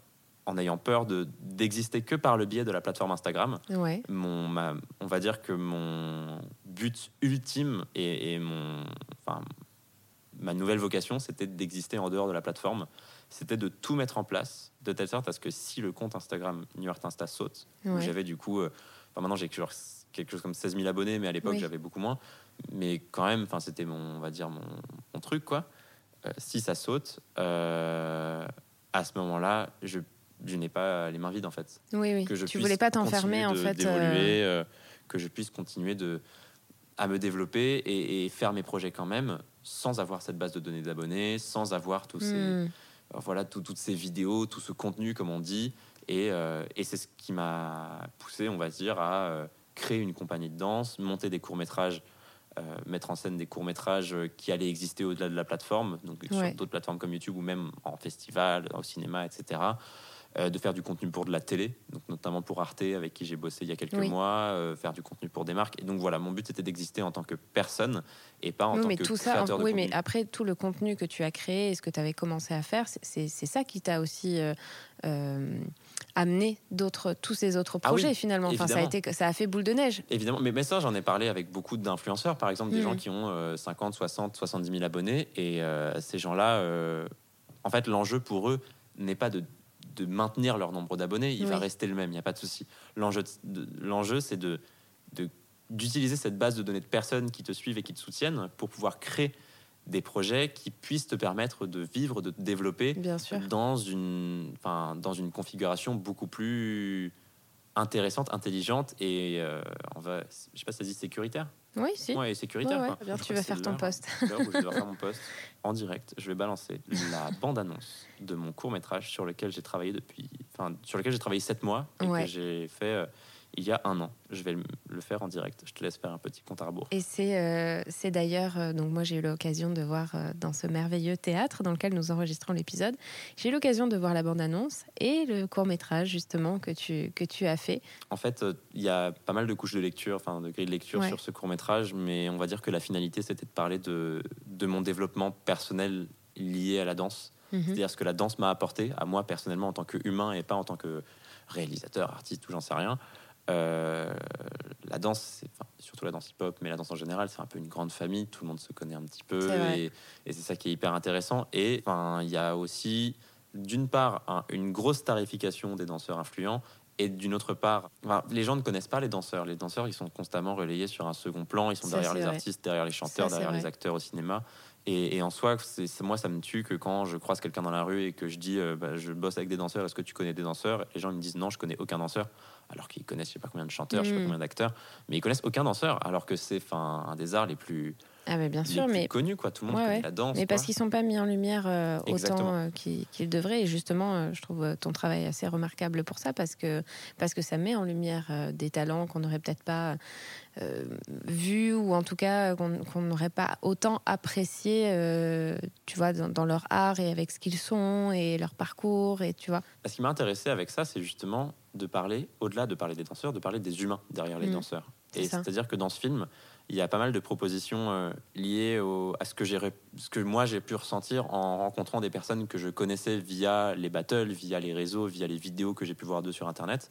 en ayant peur de d'exister que par le biais de la plateforme Instagram, Ouais. mon, ma- on va dire que mon but ultime et, et mon, enfin, ma nouvelle vocation, c'était d'exister en dehors de la plateforme. C'était de tout mettre en place de telle sorte à ce que si le compte Instagram New Art Insta saute, Ouais. j'avais du coup, euh, enfin maintenant j'ai quelque chose comme 16 000 abonnés, mais à l'époque Oui. j'avais beaucoup moins. Mais quand même, enfin c'était mon, on va dire mon, mon truc quoi. Euh, si ça saute, euh, à ce moment-là, je, je n'ai pas les mains vides en fait Oui, oui. que je tu voulais pas t'enfermer en fait. euh, euh, que je puisse continuer de à me développer et, et faire mes projets quand même sans avoir cette base de données d'abonnés, sans avoir tous ces hmm. voilà tout- toutes ces vidéos, tout ce contenu comme on dit et, euh, et c'est ce qui m'a poussé, on va dire, à créer une compagnie de danse, monter des courts métrages. Mettre en scène des courts métrages qui allaient exister au-delà de la plateforme, donc Ouais. sur d'autres plateformes comme YouTube ou même en festival, au cinéma, etc euh, de faire du contenu pour de la télé, donc notamment pour Arte avec qui j'ai bossé il y a quelques Oui. mois, euh, faire du contenu pour des marques. Et donc voilà, mon but c'était d'exister en tant que personne et pas en Oui, tant mais que tout ça, créateur de oui, contenu. mais après tout le contenu que tu as créé et ce que tu avais commencé à faire, c'est- ça qui t'a aussi euh, amené d'autres, tous ces autres Ah projets oui, finalement. Enfin, ça a été, ça a fait boule de neige. Évidemment, mais, mais ça j'en ai parlé avec beaucoup d'influenceurs, par exemple des Mhm. gens qui ont euh, 50, 60, 70 000 abonnés et euh, ces gens-là, euh, en fait l'enjeu pour eux n'est pas de de maintenir leur nombre d'abonnés, il va rester le même, il n'y a pas de souci. L'enjeu, l'enjeu, c'est de, de- d'utiliser cette base de données de personnes qui te suivent et qui te soutiennent pour pouvoir créer des projets qui puissent te permettre de vivre, de te développer Bien sûr. dans une, enfin, dans une configuration beaucoup plus intéressante, intelligente et euh, on va, je sais pas si ça dit sécuritaire. Oui, si. Ouais, sécuritaire. Ouais, ouais. Bien, tu vas faire ton poste. où je dois faire mon poste en direct. Je vais balancer la bande-annonce de mon court métrage sur lequel j'ai travaillé depuis, enfin, sur lequel j'ai travaillé sept mois et Ouais. que j'ai fait euh, il y a un an. Je vais le- faire en direct. Je te laisse faire un petit compte à rebours. Et c'est euh, c'est d'ailleurs, euh, donc moi j'ai eu l'occasion de voir euh, dans ce merveilleux théâtre dans lequel nous enregistrons l'épisode, j'ai eu l'occasion de voir la bande-annonce et le court-métrage justement que tu, que tu as fait. En fait, il y a pas mal de couches de lecture, enfin de grilles de lecture Ouais. sur ce court métrage, mais on va dire que la finalité, c'était de parler de, de mon développement personnel lié à la danse. Mhm. C'est-à-dire ce que la danse m'a apporté, à moi personnellement en tant qu'humain et pas en tant que réalisateur, artiste ou j'en sais rien. Euh, la danse, enfin, surtout la danse hip-hop, mais la danse en général, c'est un peu une grande famille, tout le monde se connaît un petit peu et, et c'est ça qui est hyper intéressant. Et enfin, il y a aussi, d'une part, un- une grosse tarification des danseurs influents et d'une autre part, enfin, les gens ne connaissent pas les danseurs. Les danseurs, ils sont constamment relayés sur un second plan, ils sont Ça, derrière les vrai. artistes, derrière les chanteurs, Ça, derrière les vrai. acteurs au cinéma. Et, et en soi, c'est moi, ça me tue que quand je croise quelqu'un dans la rue et que je dis euh, bah, je bosse avec des danseurs, est-ce que tu connais des danseurs? Les gens me disent non, je connais aucun danseur, alors qu'ils connaissent je sais pas combien de chanteurs, je sais Mm. pas combien d'acteurs, mais ils connaissent aucun danseur, alors que c'est un des arts les plus, Ah bien les sûr, plus mais connus, quoi. Tout le monde Ouais, connaît ouais. la danse. Mais parce qu'ils sont pas mis en lumière euh, autant euh, qu'ils devraient. Et justement, euh, je trouve ton travail assez remarquable pour ça, parce que, parce que ça met en lumière des talents qu'on n'aurait peut-être pas vus, ou en tout cas qu'on n'aurait pas autant apprécié, tu vois, dans, dans leur art et avec ce qu'ils sont et leur parcours, et tu vois. Ce qui m'a intéressé avec ça, c'est justement de parler, au-delà de parler des danseurs, de parler des humains derrière les Mm. danseurs. Et c'est-à-dire que dans ce film, il y a pas mal de propositions euh, liées au- à ce que, ce que moi j'ai pu ressentir en rencontrant des personnes que je connaissais via les battles, via les réseaux, via les vidéos que j'ai pu voir d'eux sur Internet.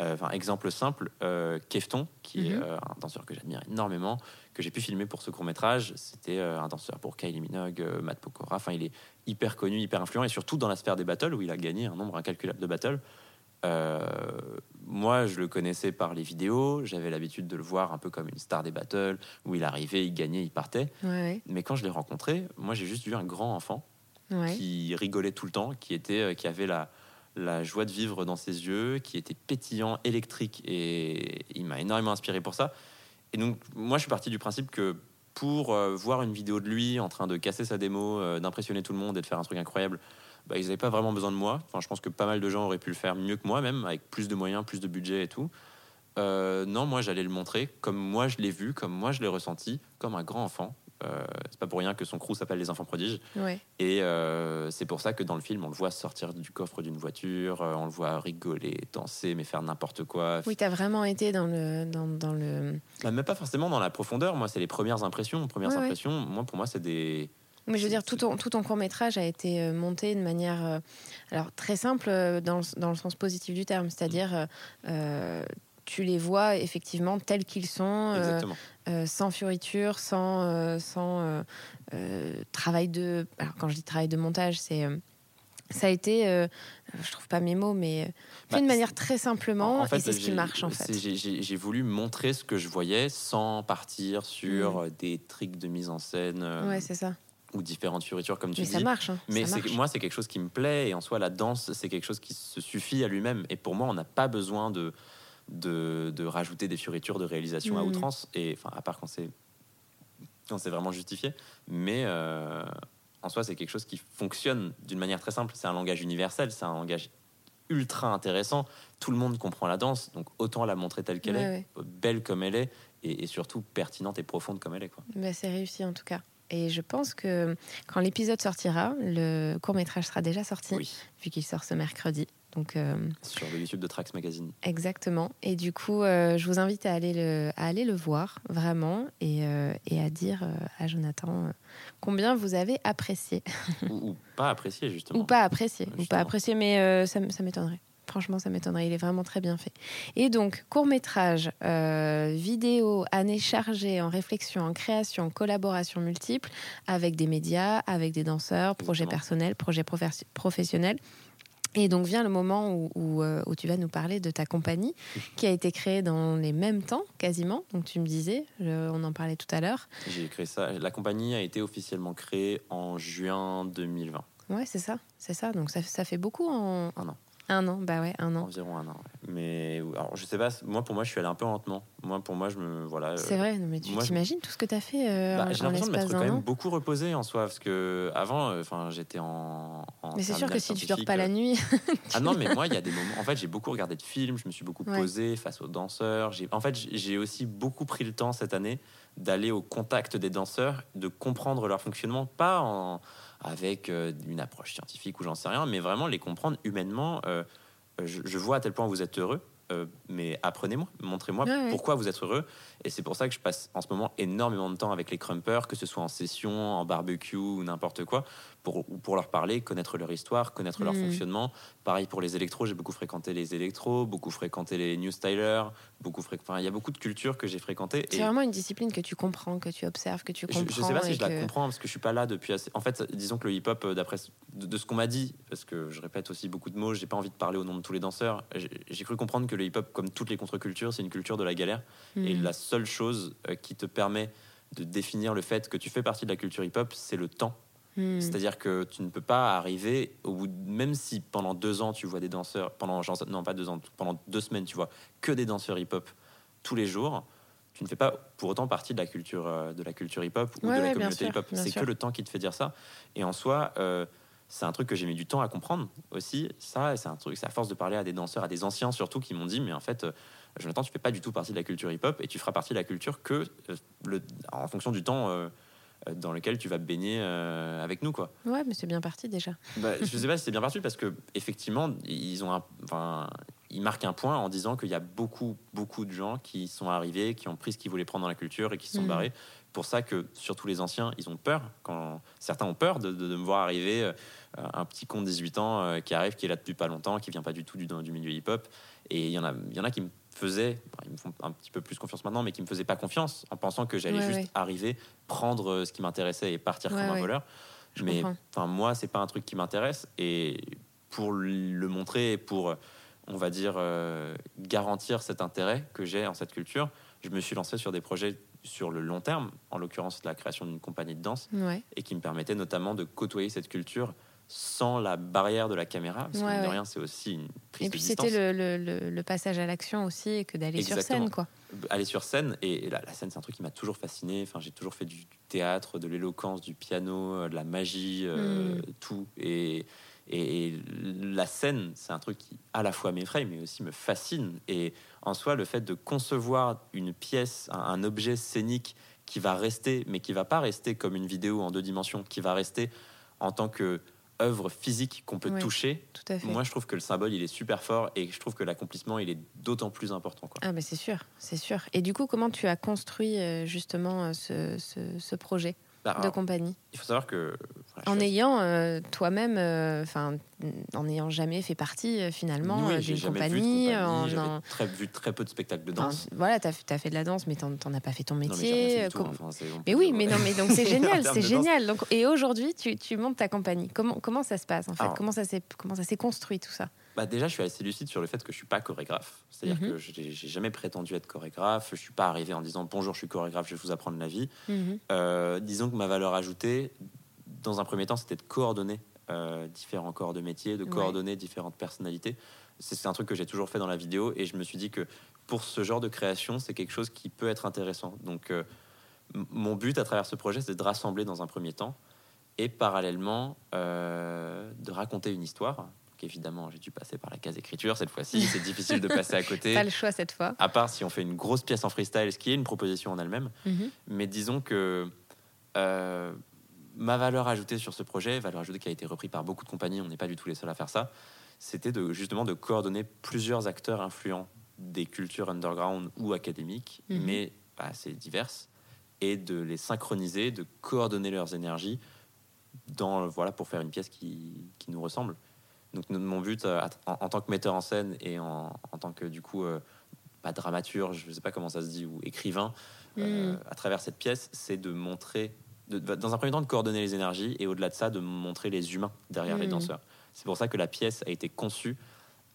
Euh, Enfin, exemple simple, euh, Kefton, qui est Mhm. euh, un danseur que j'admire énormément, que j'ai pu filmer pour ce court métrage. C'était un danseur pour Kylie Minogue, Matt Pokora. Enfin, il est hyper connu, hyper influent, et surtout dans la sphère des battles où il a gagné un nombre incalculable de battles. Euh, moi, je le connaissais par les vidéos. J'avais l'habitude de le voir un peu comme une star des battles, où il arrivait, il gagnait, il partait. Ouais, Mais quand je l'ai rencontré, moi, j'ai juste vu un grand enfant ouais. qui rigolait tout le temps, qui était, euh, qui avait la, la joie de vivre dans ses yeux, qui était pétillant, électrique, et il m'a énormément inspiré pour ça. Et donc, moi, je suis parti du principe que pour euh, voir une vidéo de lui en train de casser sa démo, euh, d'impressionner tout le monde et de faire un truc incroyable, bah, ils n'avaient pas vraiment besoin de moi. Enfin, je pense que pas mal de gens auraient pu le faire mieux que moi, même avec plus de moyens, plus de budget et tout. Euh, non, moi, j'allais le montrer comme moi je l'ai vu, comme moi je l'ai ressenti, comme un grand enfant. Euh, c'est pas pour rien que son crew s'appelle Les Enfants Prodiges. ouais. Et euh, c'est pour ça que dans le film, on le voit sortir du coffre d'une voiture, euh, on le voit rigoler, danser, mais faire n'importe quoi. Oui, tu as vraiment été dans le, dans, dans le, Bah, mais pas forcément dans la profondeur. Moi, c'est les premières impressions. Premières Ouais, ouais. impressions, moi, pour moi, c'est des. Mais je veux dire, tout ton, tout ton court métrage a été euh, monté de manière euh, alors très simple euh, dans, le, dans le sens positif du terme, c'est-à-dire euh, tu les vois effectivement tels qu'ils sont, euh, sans fioriture, sans, sans travail de. Alors quand je dis travail de montage, c'est ça a été, euh, je trouve pas mes mots, mais fait Bah, de manière très simplement, En fait, et c'est ce qui marche en fait. j'ai- voulu montrer ce que je voyais sans partir sur euh, des tricks de mise en scène euh. Ouais, c'est ça. Ou différentes fioritures, comme tu Mais dis. ça marche. hein, Mais ça marche. moi, c'est quelque chose qui me plaît. Et en soi, la danse, c'est quelque chose qui se suffit à lui-même. Et pour moi, on n'a pas besoin de, de, de rajouter des fioritures de réalisation à Mhm. outrance. Et enfin, à part quand c'est quand c'est vraiment justifié. Mais euh, en soi, c'est quelque chose qui fonctionne d'une manière très simple. C'est un langage universel. C'est un langage ultra intéressant. Tout le monde comprend la danse. Donc autant la montrer telle qu'elle Ouais, est, belle comme elle est, et, et surtout pertinente et profonde comme elle est. Quoi. Bah, c'est réussi en tout cas. Et je pense que quand l'épisode sortira, le court métrage sera déjà sorti, Oui. vu qu'il sort ce mercredi. Donc euh, Sur le YouTube de Trax Magazine. exactement. Et du coup, euh, je vous invite à aller le, à aller le voir vraiment et, euh, et à dire à Jonathan combien vous avez apprécié ou, ou pas apprécié, justement. ou pas apprécié, ou pas apprécié, mais ça m'étonnerait. Franchement, ça m'étonnerait. Il est vraiment très bien fait. Et donc, court métrage, euh, vidéo, année chargée en réflexion, en création, collaboration multiple avec des médias, avec des danseurs, personnels, projets profers- professionnels. Et donc vient le moment où, où, euh, où tu vas nous parler de ta compagnie qui a été créée dans les mêmes temps quasiment. Donc tu me disais, je- on en parlait tout à l'heure. J'ai créé ça. La compagnie a été officiellement créée en juin 2020. Ouais, c'est ça, c'est ça. Donc ça, ça fait beaucoup en Un an. Un an. Bah ouais, un an. Environ un an. ouais. Mais alors, je sais pas, moi pour moi, je suis allé un peu lentement. Moi pour moi, je me. Voilà. C'est euh, vrai, non, mais tu je- t'imagines tout ce que tu as fait euh, bah, en, j'ai l'impression de m'être quand même beaucoup reposé en soi parce que avant euh, enfin j'étais en, en Mais c'est sûr que si tu dors pas la euh, nuit, ah non mais moi il y a des moments en fait j'ai beaucoup regardé de films je me suis beaucoup Ouais. posé face aux danseurs j'ai en fait j'ai aussi beaucoup pris le temps cette année d'aller au contact des danseurs de comprendre leur fonctionnement pas en avec euh, une approche scientifique ou j'en sais rien mais vraiment les comprendre humainement euh, je, je vois à tel point vous êtes heureux euh, mais apprenez-moi, montrez-moi Ouais, ouais. pourquoi vous êtes heureux. Et c'est pour ça que je passe en ce moment énormément de temps avec les crumpers, que ce soit en session, en barbecue ou n'importe quoi, pour, ou pour leur parler, connaître leur histoire, connaître leur Mhm. fonctionnement. Pareil pour les électros, j'ai beaucoup fréquenté les électros, beaucoup fréquenté les new stylers, beaucoup fré- enfin, il y a beaucoup de cultures que j'ai fréquentées. c'est vraiment une discipline que tu comprends, que tu observes, que tu Je, comprends. je sais pas si je la comprends parce que je suis pas là depuis assez. En fait, disons que le hip-hop, euh, d'après ce- de, de ce qu'on m'a dit, parce que je répète aussi beaucoup de mots, j'ai pas envie de parler au nom de tous les danseurs. J'ai cru comprendre que le hip-hop, comme toutes les contre-cultures, c'est une culture de la galère. Et Mhm. la seule chose euh, qui te permet de définir le fait que tu fais partie de la culture hip-hop, c'est le temps. Mhm. C'est-à-dire que tu ne peux pas arriver au bout, de- même si pendant deux ans tu vois des danseurs, pendant genre, non pas deux ans, pendant deux semaines tu vois que des danseurs hip-hop tous les jours, tu ne fais pas pour autant partie de la culture euh, de la culture hip-hop ou Ouais, de la ouais, communauté hip-hop. C'est que le temps qui te fait dire ça. Et en soi, euh, c'est un truc que j'ai mis du temps à comprendre aussi. Ça, c'est un truc, c'est à force de parler à des danseurs, à des anciens surtout, qui m'ont dit, mais en fait, euh, Jonathan, tu fais pas du tout partie de la culture hip-hop et tu feras partie de la culture que euh, le, en fonction du temps euh, dans lequel tu vas baigner euh, avec nous, quoi. Ouais, mais c'est bien parti déjà. Bah, je sais pas si c'est bien parti parce que effectivement ils ont un- enfin ils marquent un point en disant qu'il y a beaucoup beaucoup de gens qui sont arrivés qui ont pris ce qu'ils voulaient prendre dans la culture et qui se sont Mhm. barrés pour ça que surtout les anciens ils ont peur quand certains ont peur de, de- de me voir arriver euh, un petit con de 18 ans euh, qui arrive qui est là depuis pas longtemps qui vient pas du tout du, du milieu hip hop et il y en a il y en a qui me faisaient ils me font un petit peu plus confiance maintenant mais qui me faisaient pas confiance en pensant que j'allais Ouais, juste ouais. arriver prendre euh, ce qui m'intéressait et partir Ouais, comme un voleur. Je mais enfin moi c'est pas un truc qui m'intéresse et pour le montrer et pour on va dire euh, garantir cet intérêt que j'ai en cette culture je me suis lancé sur des projets sur le long terme en l'occurrence la création d'une compagnie de danse et qui me permettait notamment de côtoyer cette culture sans la barrière de la caméra parce que Ouais, de rien c'est aussi une prise Et puis c'était le, le, le- le passage à l'action aussi et que d'aller sur scène, quoi. aller sur scène et la, la scène c'est un truc qui m'a toujours fasciné. Enfin j'ai toujours fait du, du théâtre de l'éloquence du piano euh, de la magie euh, Mm. tout. Et, et, et la scène c'est un truc qui à la fois m'effraie mais aussi me fascine. Et en soi le fait de concevoir une pièce un, un objet scénique qui va rester mais qui va pas rester comme une vidéo en deux dimensions qui va rester en tant que œuvre physique qu'on peut Ouais. toucher Tout à fait. moi je trouve que le symbole il est super fort et je trouve que l'accomplissement il est d'autant plus important quoi. Ah, mais c'est sûr, c'est sûr. Et du coup, comment tu as construit euh, justement euh, ce, ce, ce projet? Bah, de compagnie il faut savoir que voilà, En ayant euh, toi-même, euh, en n'ayant jamais fait partie euh, finalement Oui, d'une compagnie. vu en- très, vu très peu de spectacles de enfin, danse. voilà, tu as, fait de la danse, mais t'en as pas fait ton Non, mais j'ai métier. tout, enfin, Mais oui, mais non, mais donc c'est génial, c'est génial. Donc, et aujourd'hui, tu, tu montes ta compagnie. Comment, comment ça se passe en fait? Alors- Comment ça s'est comment ça s'est construit tout ça? Bah, déjà, je suis assez lucide sur le fait que je suis pas chorégraphe. C'est-à-dire Mhm. que j'ai jamais prétendu être chorégraphe. Je suis pas arrivé en disant bonjour, je suis chorégraphe, je vais vous apprendre la vie. Mhm. Euh, disons que ma valeur ajoutée, dans un premier temps, c'était de coordonner euh, différents corps de métier, de Ouais. coordonner différentes personnalités. C'est un truc que j'ai toujours fait dans la vidéo et je me suis dit que pour ce genre de création, c'est quelque chose qui peut être intéressant. Donc, euh, mon but à travers ce projet, c'est de rassembler dans un premier temps et parallèlement euh, de raconter une histoire. Évidemment, j'ai dû passer par la case écriture cette fois-ci. C'est difficile de passer à côté. Pas le choix cette fois. À part si on fait une grosse pièce en freestyle, ce qui est une proposition en elle-même. Mhm. Mais disons que euh, ma valeur ajoutée sur ce projet, valeur ajoutée qui a été reprise par beaucoup de compagnies, on n'est pas du tout les seuls à faire ça, c'était de, justement de coordonner plusieurs acteurs influents des cultures underground ou académiques, Mhm. mais assez diverses, et de les synchroniser, de coordonner leurs énergies dans, voilà, pour faire une pièce qui, qui nous ressemble. Donc mon but euh, en, en tant que metteur en scène et en, en tant que du coup euh, pas dramaturge, je sais pas comment ça se dit, ou écrivain, euh, Mhm. à travers cette pièce, c'est de montrer, de- dans un premier temps, de coordonner les énergies et au-delà de ça, de montrer les humains derrière les Mhm. danseurs. C'est pour ça que la pièce a été conçue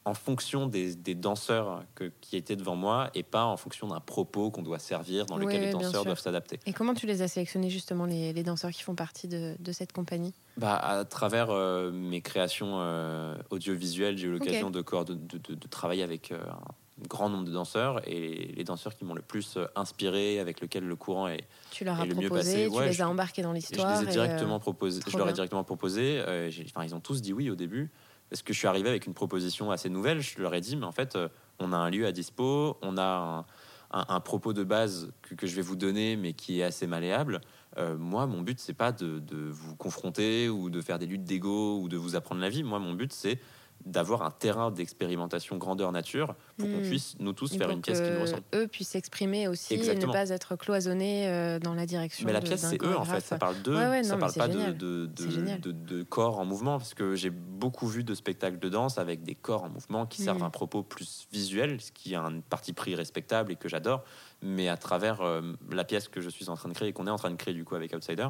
en fonction des, des danseurs que- qui étaient devant moi et pas en fonction d'un propos qu'on doit servir dans lequel les danseurs doivent s'adapter. Et comment tu les as sélectionnés justement, les, les danseurs qui font partie de, de cette compagnie? Bah, à travers euh, mes créations euh, audiovisuelles, j'ai eu l'occasion de, coord- de, de- de travailler avec euh, un grand nombre de danseurs et les danseurs qui m'ont le plus inspiré, avec lesquels le courant est. Tu leur as le mieux passé, tu ouais, les je- as embarqués dans l'histoire. je les ai directement proposé. Je leur ai directement proposé. enfin, ils ont tous dit oui au début parce que je suis arrivé avec une proposition assez nouvelle. Je leur ai dit, mais en fait, euh, on a un lieu à dispo, on a un, propos de base que, que je vais vous donner, mais qui est assez malléable. Euh, moi, mon but, c'est pas de, de vous confronter ou de faire des luttes d'ego ou de vous apprendre la vie. Moi, mon but, c'est d'avoir un terrain d'expérimentation grandeur nature pour qu'on Hmm. puisse nous tous faire une pièce qui nous ressemble. Eux puissent s'exprimer aussi et ne pas être cloisonnés euh, dans la direction. Mais la de- pièce, c'est eux en fait. Ça parle d'eux. Ouais, ouais, ça parle pas de, corps en mouvement. Parce que j'ai beaucoup vu de spectacles de danse avec des corps en mouvement qui servent Mm. un propos plus visuel, ce qui est un parti pris respectable et que j'adore. Mais à travers euh, la pièce que je suis en train de créer et qu'on est en train de créer du coup avec Outsider.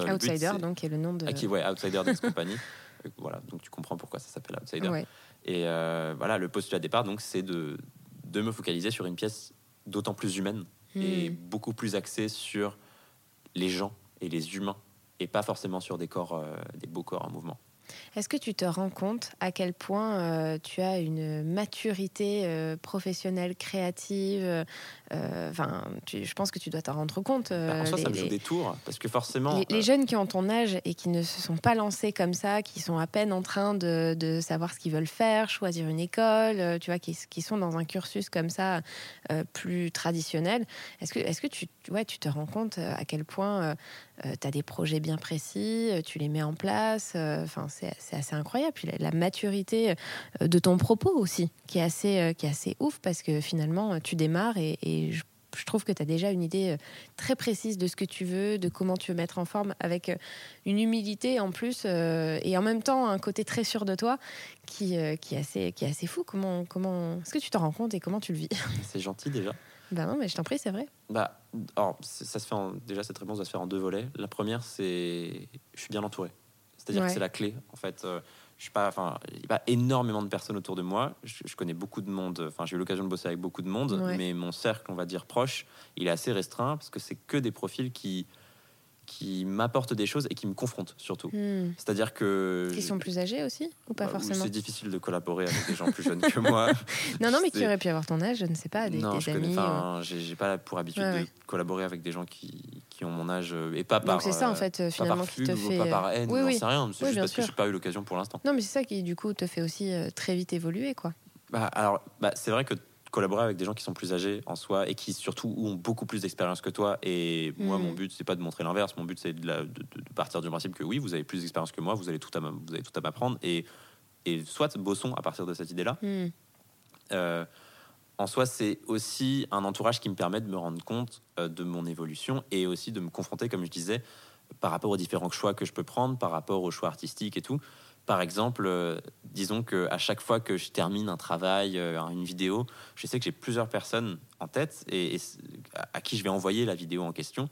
euh, but, Outsider, donc, est le nom de. Ah, qui, ouais, Outsider Dance Company. Voilà, donc tu comprends pourquoi ça s'appelle Outsider. Ouais. Et euh, voilà, le postulat de départ, donc, c'est de, de me focaliser sur une pièce d'autant plus humaine et Hmm. beaucoup plus axée sur les gens et les humains et pas forcément sur des corps, euh, des beaux corps en mouvement. Est-ce que tu te rends compte à quel point euh, tu as une maturité euh, professionnelle, créative euh, euh, Enfin, je pense que tu dois t'en rendre compte. Bah, en soi, les- ça me joue les- des tours parce que forcément. Les, les jeunes qui ont ton âge et qui ne se sont pas lancés comme ça, qui sont à peine en train de, de savoir ce qu'ils veulent faire, choisir une école, tu vois, qui, qui sont dans un cursus comme ça plus traditionnel, est-ce que, est-ce que tu, ouais, tu te rends compte à quel point tu as des projets bien précis, euh, tu les mets en place euh, Enfin, c'est, assez incroyable. Puis la, maturité euh, de ton propos aussi, qui est assez, euh, qui est assez ouf parce que finalement, tu démarres et, je, trouve que tu as déjà une idée euh, très précise de ce que tu veux, de comment tu veux mettre en forme, avec euh, une humilité en plus euh, et en même temps un côté très sûr de toi qui, euh, qui, est, assez, qui assez fou. Comment, comment... Est-ce que tu te rends compte et comment tu le vis? C'est gentil déjà. Ben non, mais je t'en prie, c'est vrai. Bah, alors, ça se fait en- déjà cette réponse va se faire en deux volets. La première, c'est je suis bien entouré. C'est-à-dire Ouais. que c'est la clé. En fait, euh, je suis pas, enfin, il y a pas énormément de personnes autour de moi. Je, je connais beaucoup de monde. Enfin, j'ai eu l'occasion de bosser avec beaucoup de monde, Ouais. mais mon cercle, on va dire proche, il est assez restreint parce que c'est que des profils qui qui m'apportent des choses et qui me confrontent surtout. Hmm. C'est-à-dire que Qui sont plus âgés aussi ou pas bah, forcément C'est difficile de collaborer avec des gens plus jeunes que moi. Non, non, mais qui c'est- auraient pu avoir ton âge, je ne sais pas, des, non, des je amis. connais. euh. Enfin, j'ai pas pour habitude Ouais, de collaborer avec des gens qui, qui ont mon âge euh, et pas par. Donc c'est ça en euh, fait euh, finalement qui te ou fait. pas par haine, oui, oui. sais rien. C'est Oui, juste parce que sûr. j'ai pas eu l'occasion pour l'instant. Non, mais c'est ça qui du coup te fait aussi euh, très vite évoluer quoi. Bah, alors, bah, c'est vrai que collaborer avec des gens qui sont plus âgés en soi et qui surtout ont beaucoup plus d'expérience que toi. Et moi, Mm. mon but, c'est pas de montrer l'inverse. Mon but, c'est de, partir du principe que oui, vous avez plus d'expérience que moi, vous allez tout à, vous avez tout à m'apprendre. Et, et soit bossons à partir de cette idée-là. Hmm. Euh, en soi, c'est aussi un entourage qui me permet de me rendre compte euh, de mon évolution et aussi de me confronter, comme je disais, par rapport aux différents choix que je peux prendre, par rapport aux choix artistiques et tout. Par exemple, euh, disons qu'à chaque fois que je termine un travail, euh, une vidéo, je sais que j'ai plusieurs personnes en tête et, à, qui je vais envoyer la vidéo en question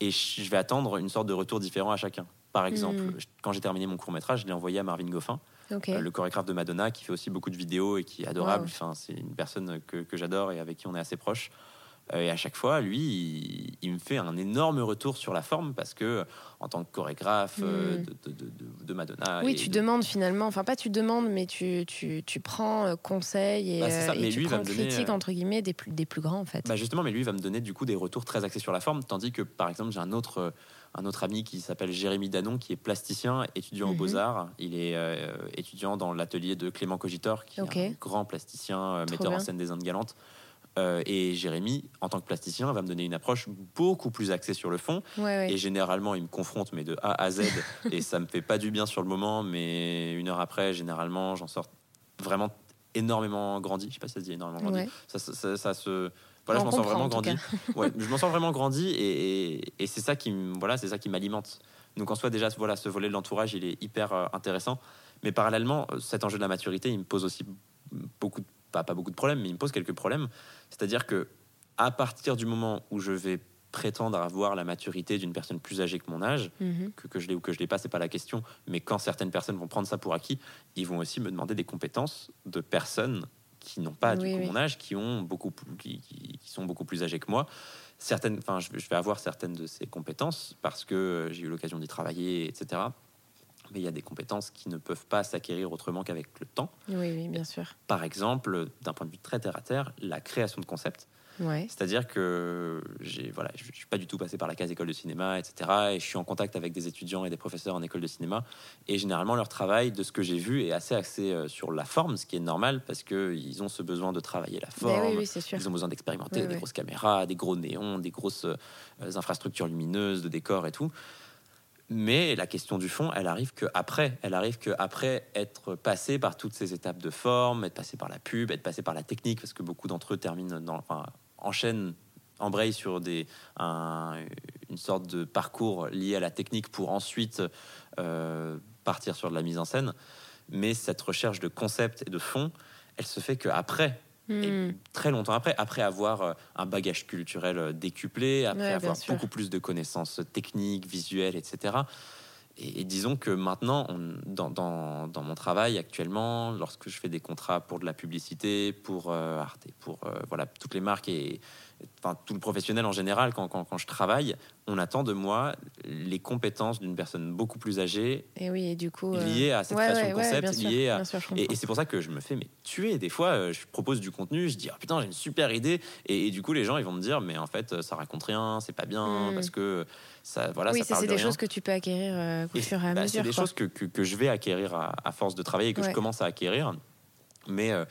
et je vais attendre une sorte de retour différent à chacun. Par exemple, je- quand j'ai terminé mon court métrage, je l'ai envoyé à Marvin Goffin. Euh, le chorégraphe de Madonna, qui fait aussi beaucoup de vidéos et qui est adorable. Wow. Enfin, c'est une personne que, que j'adore et avec qui on est assez proche. Euh, et à chaque fois, lui, il, il me fait un énorme retour sur la forme parce que, en tant que chorégraphe euh, Mm. de, de- de- de Madonna. Oui, tu de- demandes finalement, enfin pas tu demandes, mais tu, tu, tu prends euh, conseil et, Bah, ça, et mais tu lui, il va prends me critique entre guillemets des plus, des plus grands en fait. Bah justement, mais lui va me donner du coup des retours très axés sur la forme, tandis que par exemple j'ai un autre un autre ami qui s'appelle Jérémy Danon, qui est plasticien, étudiant aux Mhm. Beaux Arts. Il est euh, étudiant dans l'atelier de Clément Cogitor, qui est un grand plasticien, euh, metteur en scène des Indes galantes. Euh, et Jérémy, en tant que plasticien, va me donner une approche beaucoup plus axée sur le fond. ouais, ouais. Et généralement, il me confronte, mais de A à Z, et ça me fait pas du bien sur le moment, mais une heure après, généralement, j'en sors vraiment énormément grandi. Je sais pas si ça se dit énormément grandi Ouais. ça, ça- ça- ça se voilà je m'en sens vraiment grandi je m'en sens vraiment grandi et, et- et c'est ça qui me- voilà c'est ça qui m'alimente donc en soi déjà voilà ce volet de l'entourage il est hyper euh, intéressant mais parallèlement cet enjeu de la maturité il me pose aussi beaucoup de- pas, pas beaucoup de problèmes mais il me pose quelques problèmes c'est à dire que à partir du moment où je vais prétendre avoir la maturité d'une personne plus âgée que mon âge, Mhm. que, que je l'ai ou que je l'ai pas, c'est pas la question. Mais quand certaines personnes vont prendre ça pour acquis, ils vont aussi me demander des compétences de personnes qui n'ont pas du coup oui. mon âge, qui ont beaucoup qui, qui- qui sont beaucoup plus âgées que moi. Certaines, enfin, je, vais- je vais avoir certaines de ces compétences parce que euh, j'ai eu l'occasion d'y travailler, etc. Mais il y a des compétences qui ne peuvent pas s'acquérir autrement qu'avec le temps. Oui, oui, bien sûr. Par exemple, d'un point de vue très terre à terre, la création de concepts. Ouais. C'est-à-dire que j'ai voilà, je suis pas du tout passé par la case école de cinéma, etc. Et je suis en contact avec des étudiants et des professeurs en école de cinéma. Et généralement, leur travail, de ce que j'ai vu, est assez axé euh, sur la forme, ce qui est normal parce qu'ils ont ce besoin de travailler la Ben forme. oui, oui, c'est sûr. Ils ont besoin d'expérimenter Oui, des grosses caméras, des gros néons, des grosses euh, infrastructures lumineuses, de décors et tout. Mais la question du fond, elle arrive que après, elle arrive que après être passé par toutes ces étapes de forme, être passé par la pub, être passé par la technique, parce que beaucoup d'entre eux terminent enchaînent, embrayent sur une sorte de parcours lié à la technique pour ensuite euh, partir sur de la mise en scène. Mais cette recherche de concept et de fond, elle se fait qu'après, et Hmm. très longtemps après, après avoir euh, un bagage culturel euh, décuplé, après Ouais, avoir beaucoup plus de connaissances techniques, visuelles, etc. Et, et disons que maintenant, on- dans, dans- dans mon travail actuellement, lorsque je fais des contrats pour de la publicité, pour euh, Arte, pour euh, voilà, toutes les marques et enfin, tout le professionnel en général, quand, quand- quand je travaille, on attend de moi les compétences d'une personne beaucoup plus âgée Et oui, et du coup. euh, liées à cette ouais, création ouais, de ouais, concept, sûr, liées à, sûr, et, c'est pour ça que je me fais mais tuer. Des fois, euh, je propose du contenu, je dis ah putain j'ai une super idée, et, et du coup les gens ils vont me dire mais en fait ça raconte rien, c'est pas bien Mm. parce que ça voilà oui, ça c'est de des rien. choses que tu peux acquérir euh, au fur et à bah, mesure. C'est des quoi. choses que, que, que je vais acquérir à, à force de travailler et que Ouais. je commence à acquérir. Mais euh,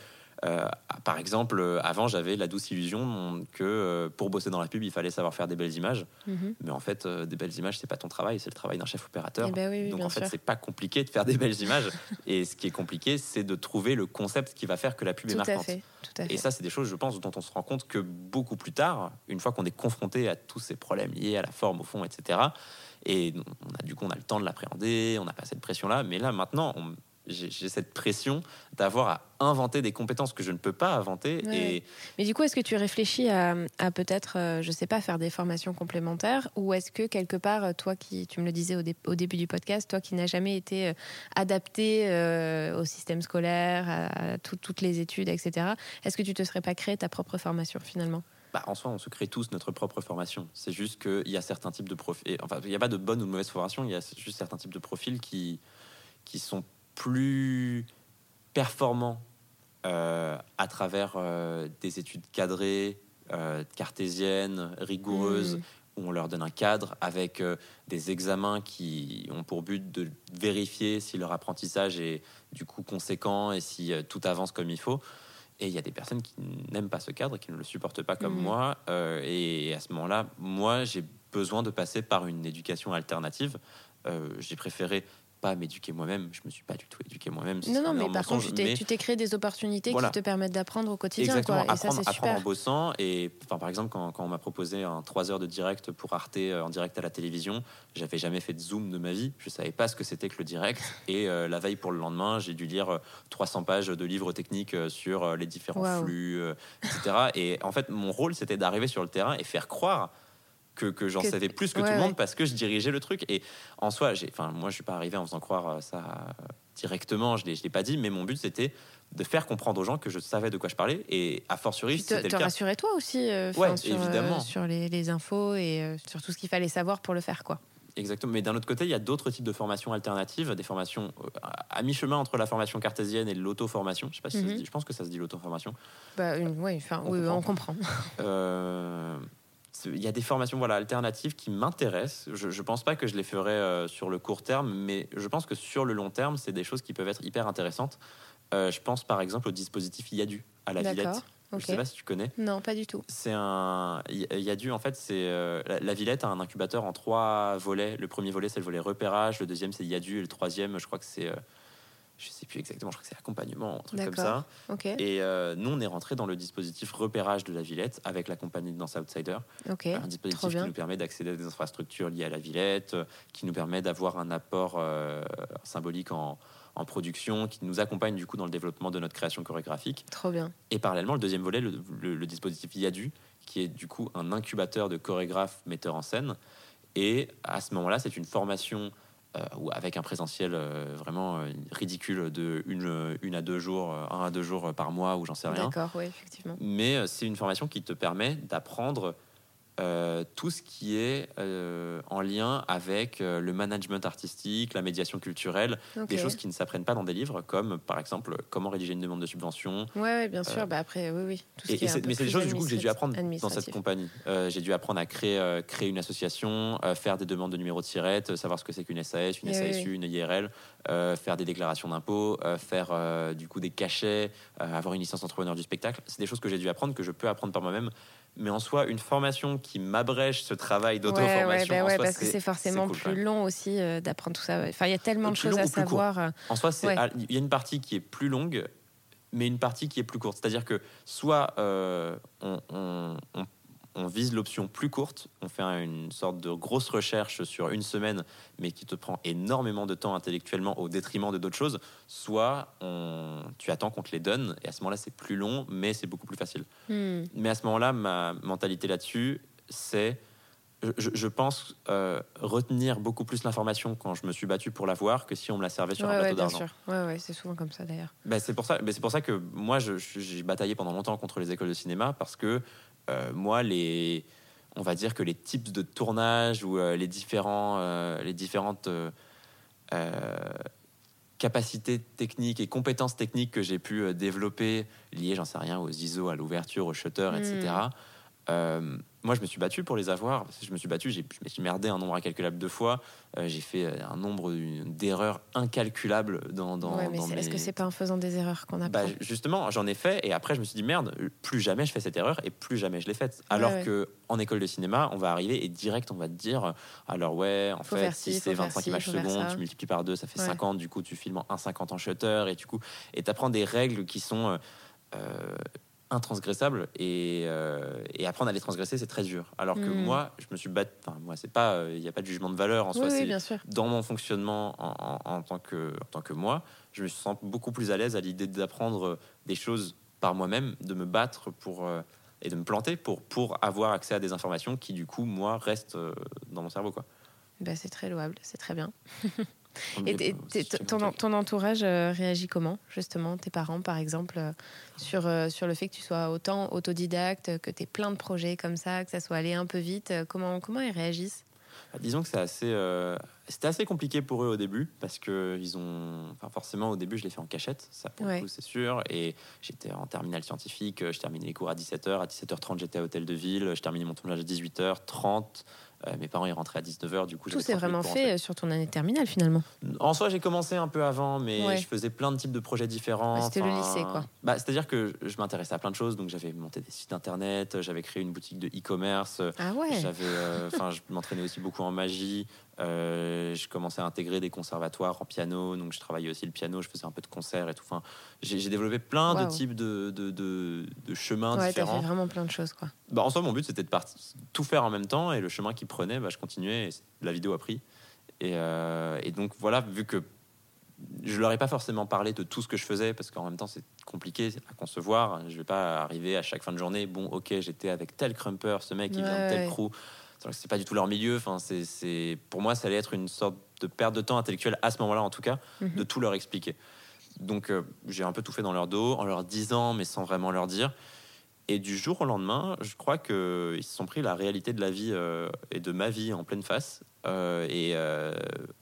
euh, par exemple, euh, avant, j'avais la douce illusion que euh, pour bosser dans la pub, il fallait savoir faire des belles images. Mhm. Mais en fait, des belles images, c'est pas ton travail, c'est le travail d'un chef opérateur. Eh ben oui, oui, Donc en fait, c'est pas compliqué de faire des belles images. et ce qui est compliqué, c'est de trouver le concept qui va faire que la pub est à marquante. fait. Tout à fait. Et ça, c'est des choses, je pense, dont on se rend compte que beaucoup plus tard, une fois qu'on est confronté à tous ces problèmes liés à la forme, au fond, etc. Et on a du coup, on a le temps de l'appréhender, on n'a pas cette pression-là. Mais là, maintenant, on- j'ai cette pression d'avoir à inventer des compétences que je ne peux pas inventer. Ouais. Et Mais du coup, est-ce que tu réfléchis à, à peut-être, euh, je sais pas, faire des formations complémentaires ou est-ce que quelque part, euh, toi qui, tu me le disais au, dé- au début du podcast, toi qui n'as jamais été euh, adapté euh, au système scolaire, à, tout- toutes les études, etc., est-ce que tu te serais pas créé ta propre formation finalement? Bah, en soi, on se crée tous notre propre formation. C'est juste qu'il y a certains types de profils. Enfin, il n'y a pas de bonne ou de mauvaise formation, il y a juste certains types de profils qui, qui sont plus performants euh, à travers euh, des études cadrées, euh, cartésiennes, rigoureuses, Mm. où on leur donne un cadre avec des examens qui ont pour but de vérifier si leur apprentissage est du coup conséquent et si tout avance comme il faut. Et il y a des personnes qui n'aiment pas ce cadre, qui ne le supportent pas comme Mhm. moi. euh, et à ce moment-là, moi, j'ai besoin de passer par une éducation alternative. J'ai préféré pas m'éduquer moi-même. Je me suis pas du tout éduqué moi-même. Non, non, mais par contre, tu t'es, mais- créé des opportunités Voilà. qui te permettent d'apprendre au quotidien. Exactement, Quoi. Et ça, apprendre, apprendre en bossant. Et enfin, par exemple, quand, quand on m'a proposé un 3 heures de direct pour Arte euh, en direct à la télévision, j'avais jamais fait de Zoom de ma vie. Je savais pas ce que c'était que le direct. Et euh, la veille pour le lendemain, j'ai dû lire euh, 300 pages de livres techniques euh, sur euh, les différents flux, euh, etc. Et en fait, mon rôle, c'était d'arriver sur le terrain et faire croire que, que j'en savais plus que ouais, tout le monde parce que je dirigeais le truc. Et en soi, j'ai, enfin, moi, je suis pas arrivé en faisant croire euh, ça directement. Je l'ai, je l'ai pas dit, mais mon but c'était de faire comprendre aux gens que je savais de quoi je parlais. Et a fortiori, c'était le cas. rassurer toi aussi euh, Ouais, sur, euh, évidemment. sur les, les infos et euh, sur tout ce qu'il fallait savoir pour le faire. quoi. Exactement. Mais d'un autre côté, il y a d'autres types de formations alternatives, des formations à mi-chemin entre la formation cartésienne et l'auto-formation. Je sais pas si ça se Mhm. dit. Je pense que ça se dit l'auto-formation. Bah, une, ouais, enfin, On oui, comprend. on comprend. Il y a des formations voilà, alternatives qui m'intéressent. Je ne pense pas que je les ferai euh, sur le court terme, mais je pense que sur le long terme, c'est des choses qui peuvent être hyper intéressantes. Euh, je pense par exemple au dispositif IADU à la. Villette. Je sais pas si tu connais. Non, pas du tout. C'est un IADU en fait, c'est euh, la, la Villette a un incubateur en trois volets. Le premier volet c'est le volet repérage, le deuxième c'est IADU et le troisième je crois que c'est je sais plus exactement, je crois que c'est accompagnement, un truc comme ça. Et euh, nous, on est rentré dans le dispositif repérage de la Villette avec la compagnie de Danse Outsider. Ok. un dispositif qui nous permet d'accéder à des infrastructures liées à la Villette, euh, qui nous permet d'avoir un apport euh, symbolique en, en production, qui nous accompagne du coup dans le développement de notre création chorégraphique. Trop bien. Et parallèlement, le deuxième volet, le, le- le dispositif Yadu, qui est du coup un incubateur de chorégraphes metteurs en scène. Et à ce moment-là, c'est une formation euh, où- avec un présentiel euh, vraiment euh, ridicule de une, une à deux jours, un à deux jours par mois ou j'en sais rien. D'accord, oui, effectivement. Mais c'est une formation qui te permet d'apprendre euh, tout ce qui est euh, en lien avec euh, le management artistique, la médiation culturelle, des choses qui ne s'apprennent pas dans des livres, comme par exemple comment rédiger une demande de subvention. Ouais, ouais, bien sûr. Bah après, oui, oui. Tout ce Et, qui et est un c'est- peu mais c'est des choses du coup que j'ai dû apprendre dans cette compagnie. J'ai dû apprendre à créer, créer une association, faire des demandes de numéro de tirette, savoir ce que c'est qu'une SAS, une Eh SASU, oui, une IRL, faire des déclarations d'impôts, faire du coup des cachets, avoir une licence entrepreneur du spectacle. C'est des choses que j'ai dû apprendre, que je peux apprendre par moi-même. Mais en soi, une formation qui m'abrège ce travail d'auto-formation, ouais, bah ouais, parce que c'est forcément cool, plus long aussi euh, d'apprendre tout ça. Enfin, il y a tellement de choses à savoir. euh, En soi, il y a une partie qui est plus longue, mais une partie qui est plus courte. C'est-à-dire que soit euh, on, on- on- on vise l'option plus courte, on fait une sorte de grosse recherche sur une semaine, mais qui te prend énormément de temps intellectuellement au détriment de d'autres choses, soit on- tu attends qu'on te les donne, et à ce moment-là, c'est plus long, mais c'est beaucoup plus facile. hmm. Mais à ce moment-là, ma mentalité là-dessus, c'est, je, pense, euh, retenir beaucoup plus l'information quand je me suis battu pour l'avoir que si on me la servait sur Ouais, un ouais, plateau bien d'argent. sûr. Ouais, ouais, c'est souvent comme ça d'ailleurs. Ben, c'est pour ça, ben, c'est pour ça que moi, j'ai bataillé pendant longtemps contre les écoles de cinéma parce que euh, moi, les, on va dire que les types de tournage ou euh, les différents, les différentes capacités techniques et compétences techniques que j'ai pu développer liées, j'en sais rien, aux ISO, à l'ouverture, au shutter, etc. Euh, moi, je me suis battu pour les avoir. Je me suis battu, j'ai- je me suis merdé un nombre incalculable de fois. Euh, j'ai fait euh, un nombre d'erreurs incalculables dans, dans, ouais, mais dans c'est- mes... est-ce que c'est pas en faisant des erreurs qu'on apprend Bah, justement, j'en ai fait et après je me suis dit merde, plus jamais je fais cette erreur et plus jamais je l'ai faite. Alors ouais. que en école de cinéma, on va arriver et direct on va te dire alors ouais, en Faut fait, si c'est faut faire 25 ci, images secondes, tu multiplies par deux, ça fait Ouais. 50, du coup tu filmes en 1,50 en shutter et du coup et t'apprends des règles qui sont euh, intransgressables et, euh, et apprendre à les transgresser c'est très dur. Alors que Mm. moi, je me suis battu, enfin moi c'est pas, euh, il n'y a pas de jugement de valeur en Oui, soi, oui, bien sûr. dans mon fonctionnement en, en- en tant que, en tant que moi, je me sens beaucoup plus à l'aise à l'idée d'apprendre des choses par moi-même, de me battre pour, euh, et de me planter pour, pour avoir accès à des informations qui, du coup, moi, restent dans mon cerveau. Quoi. Bah, c'est très louable, c'est très bien. Et ton, entourage euh, réagit comment, justement, tes parents, par exemple, euh, sur, euh, sur le fait que tu sois autant autodidacte, que tu aies plein de projets comme ça, que ça soit allé un peu vite Comment, comment ils réagissent? Bah, Disons que c'est assez, euh, c'était assez compliqué pour eux au début parce que ils ont, enfin forcément au début je l'ai fait en cachette, ça pour Ouais. le coup c'est sûr. Et j'étais en terminale scientifique, je terminais les cours à 17h, à 17h30 j'étais à Hôtel de Ville, je terminais mon tournage à 18h30. Euh, mes parents ils rentraient à 19h, du coup Tout s'est 30 minutes vraiment fait euh, sur ton année terminale, finalement. En soi, j'ai commencé un peu avant, mais Ouais. je faisais plein de types de projets différents. C'était le lycée, quoi. Bah, C'est-à-dire que je m'intéressais à plein de choses, donc j'avais monté des sites internet, j'avais créé une boutique de e-commerce, Ah ouais j'avais, euh, enfin, je m'entraînais aussi beaucoup en magie. Euh, je commençais à intégrer des conservatoires en piano, donc je travaillais aussi le piano, je faisais un peu de concerts et tout. Enfin, j'ai développé plein de types de, de, de- de chemins Ouais, différents. fait vraiment plein de choses, quoi. Bah, en soi, mon but, c'était de tout faire en même temps. Et le chemin qui prenait, bah, je continuais. Et la vidéo a pris. Et, euh, et donc, voilà, vu que je leur ai pas forcément parlé de tout ce que je faisais, parce qu'en même temps, c'est compliqué à concevoir. Je vais pas arriver à chaque fin de journée, bon, ok, j'étais avec tel crumper, ce mec, il vient de tel crew. C'est pas du tout leur milieu. Enfin, c'est, pour moi, ça allait être une sorte de perte de temps intellectuelle à ce moment-là, en tout cas, Mhm. de tout leur expliquer. Donc, euh, j'ai un peu tout fait dans leur dos, en leur disant, mais sans vraiment leur dire. Et du jour au lendemain, je crois qu'ils se sont pris la réalité de la vie euh, et de ma vie en pleine face. Euh, et euh,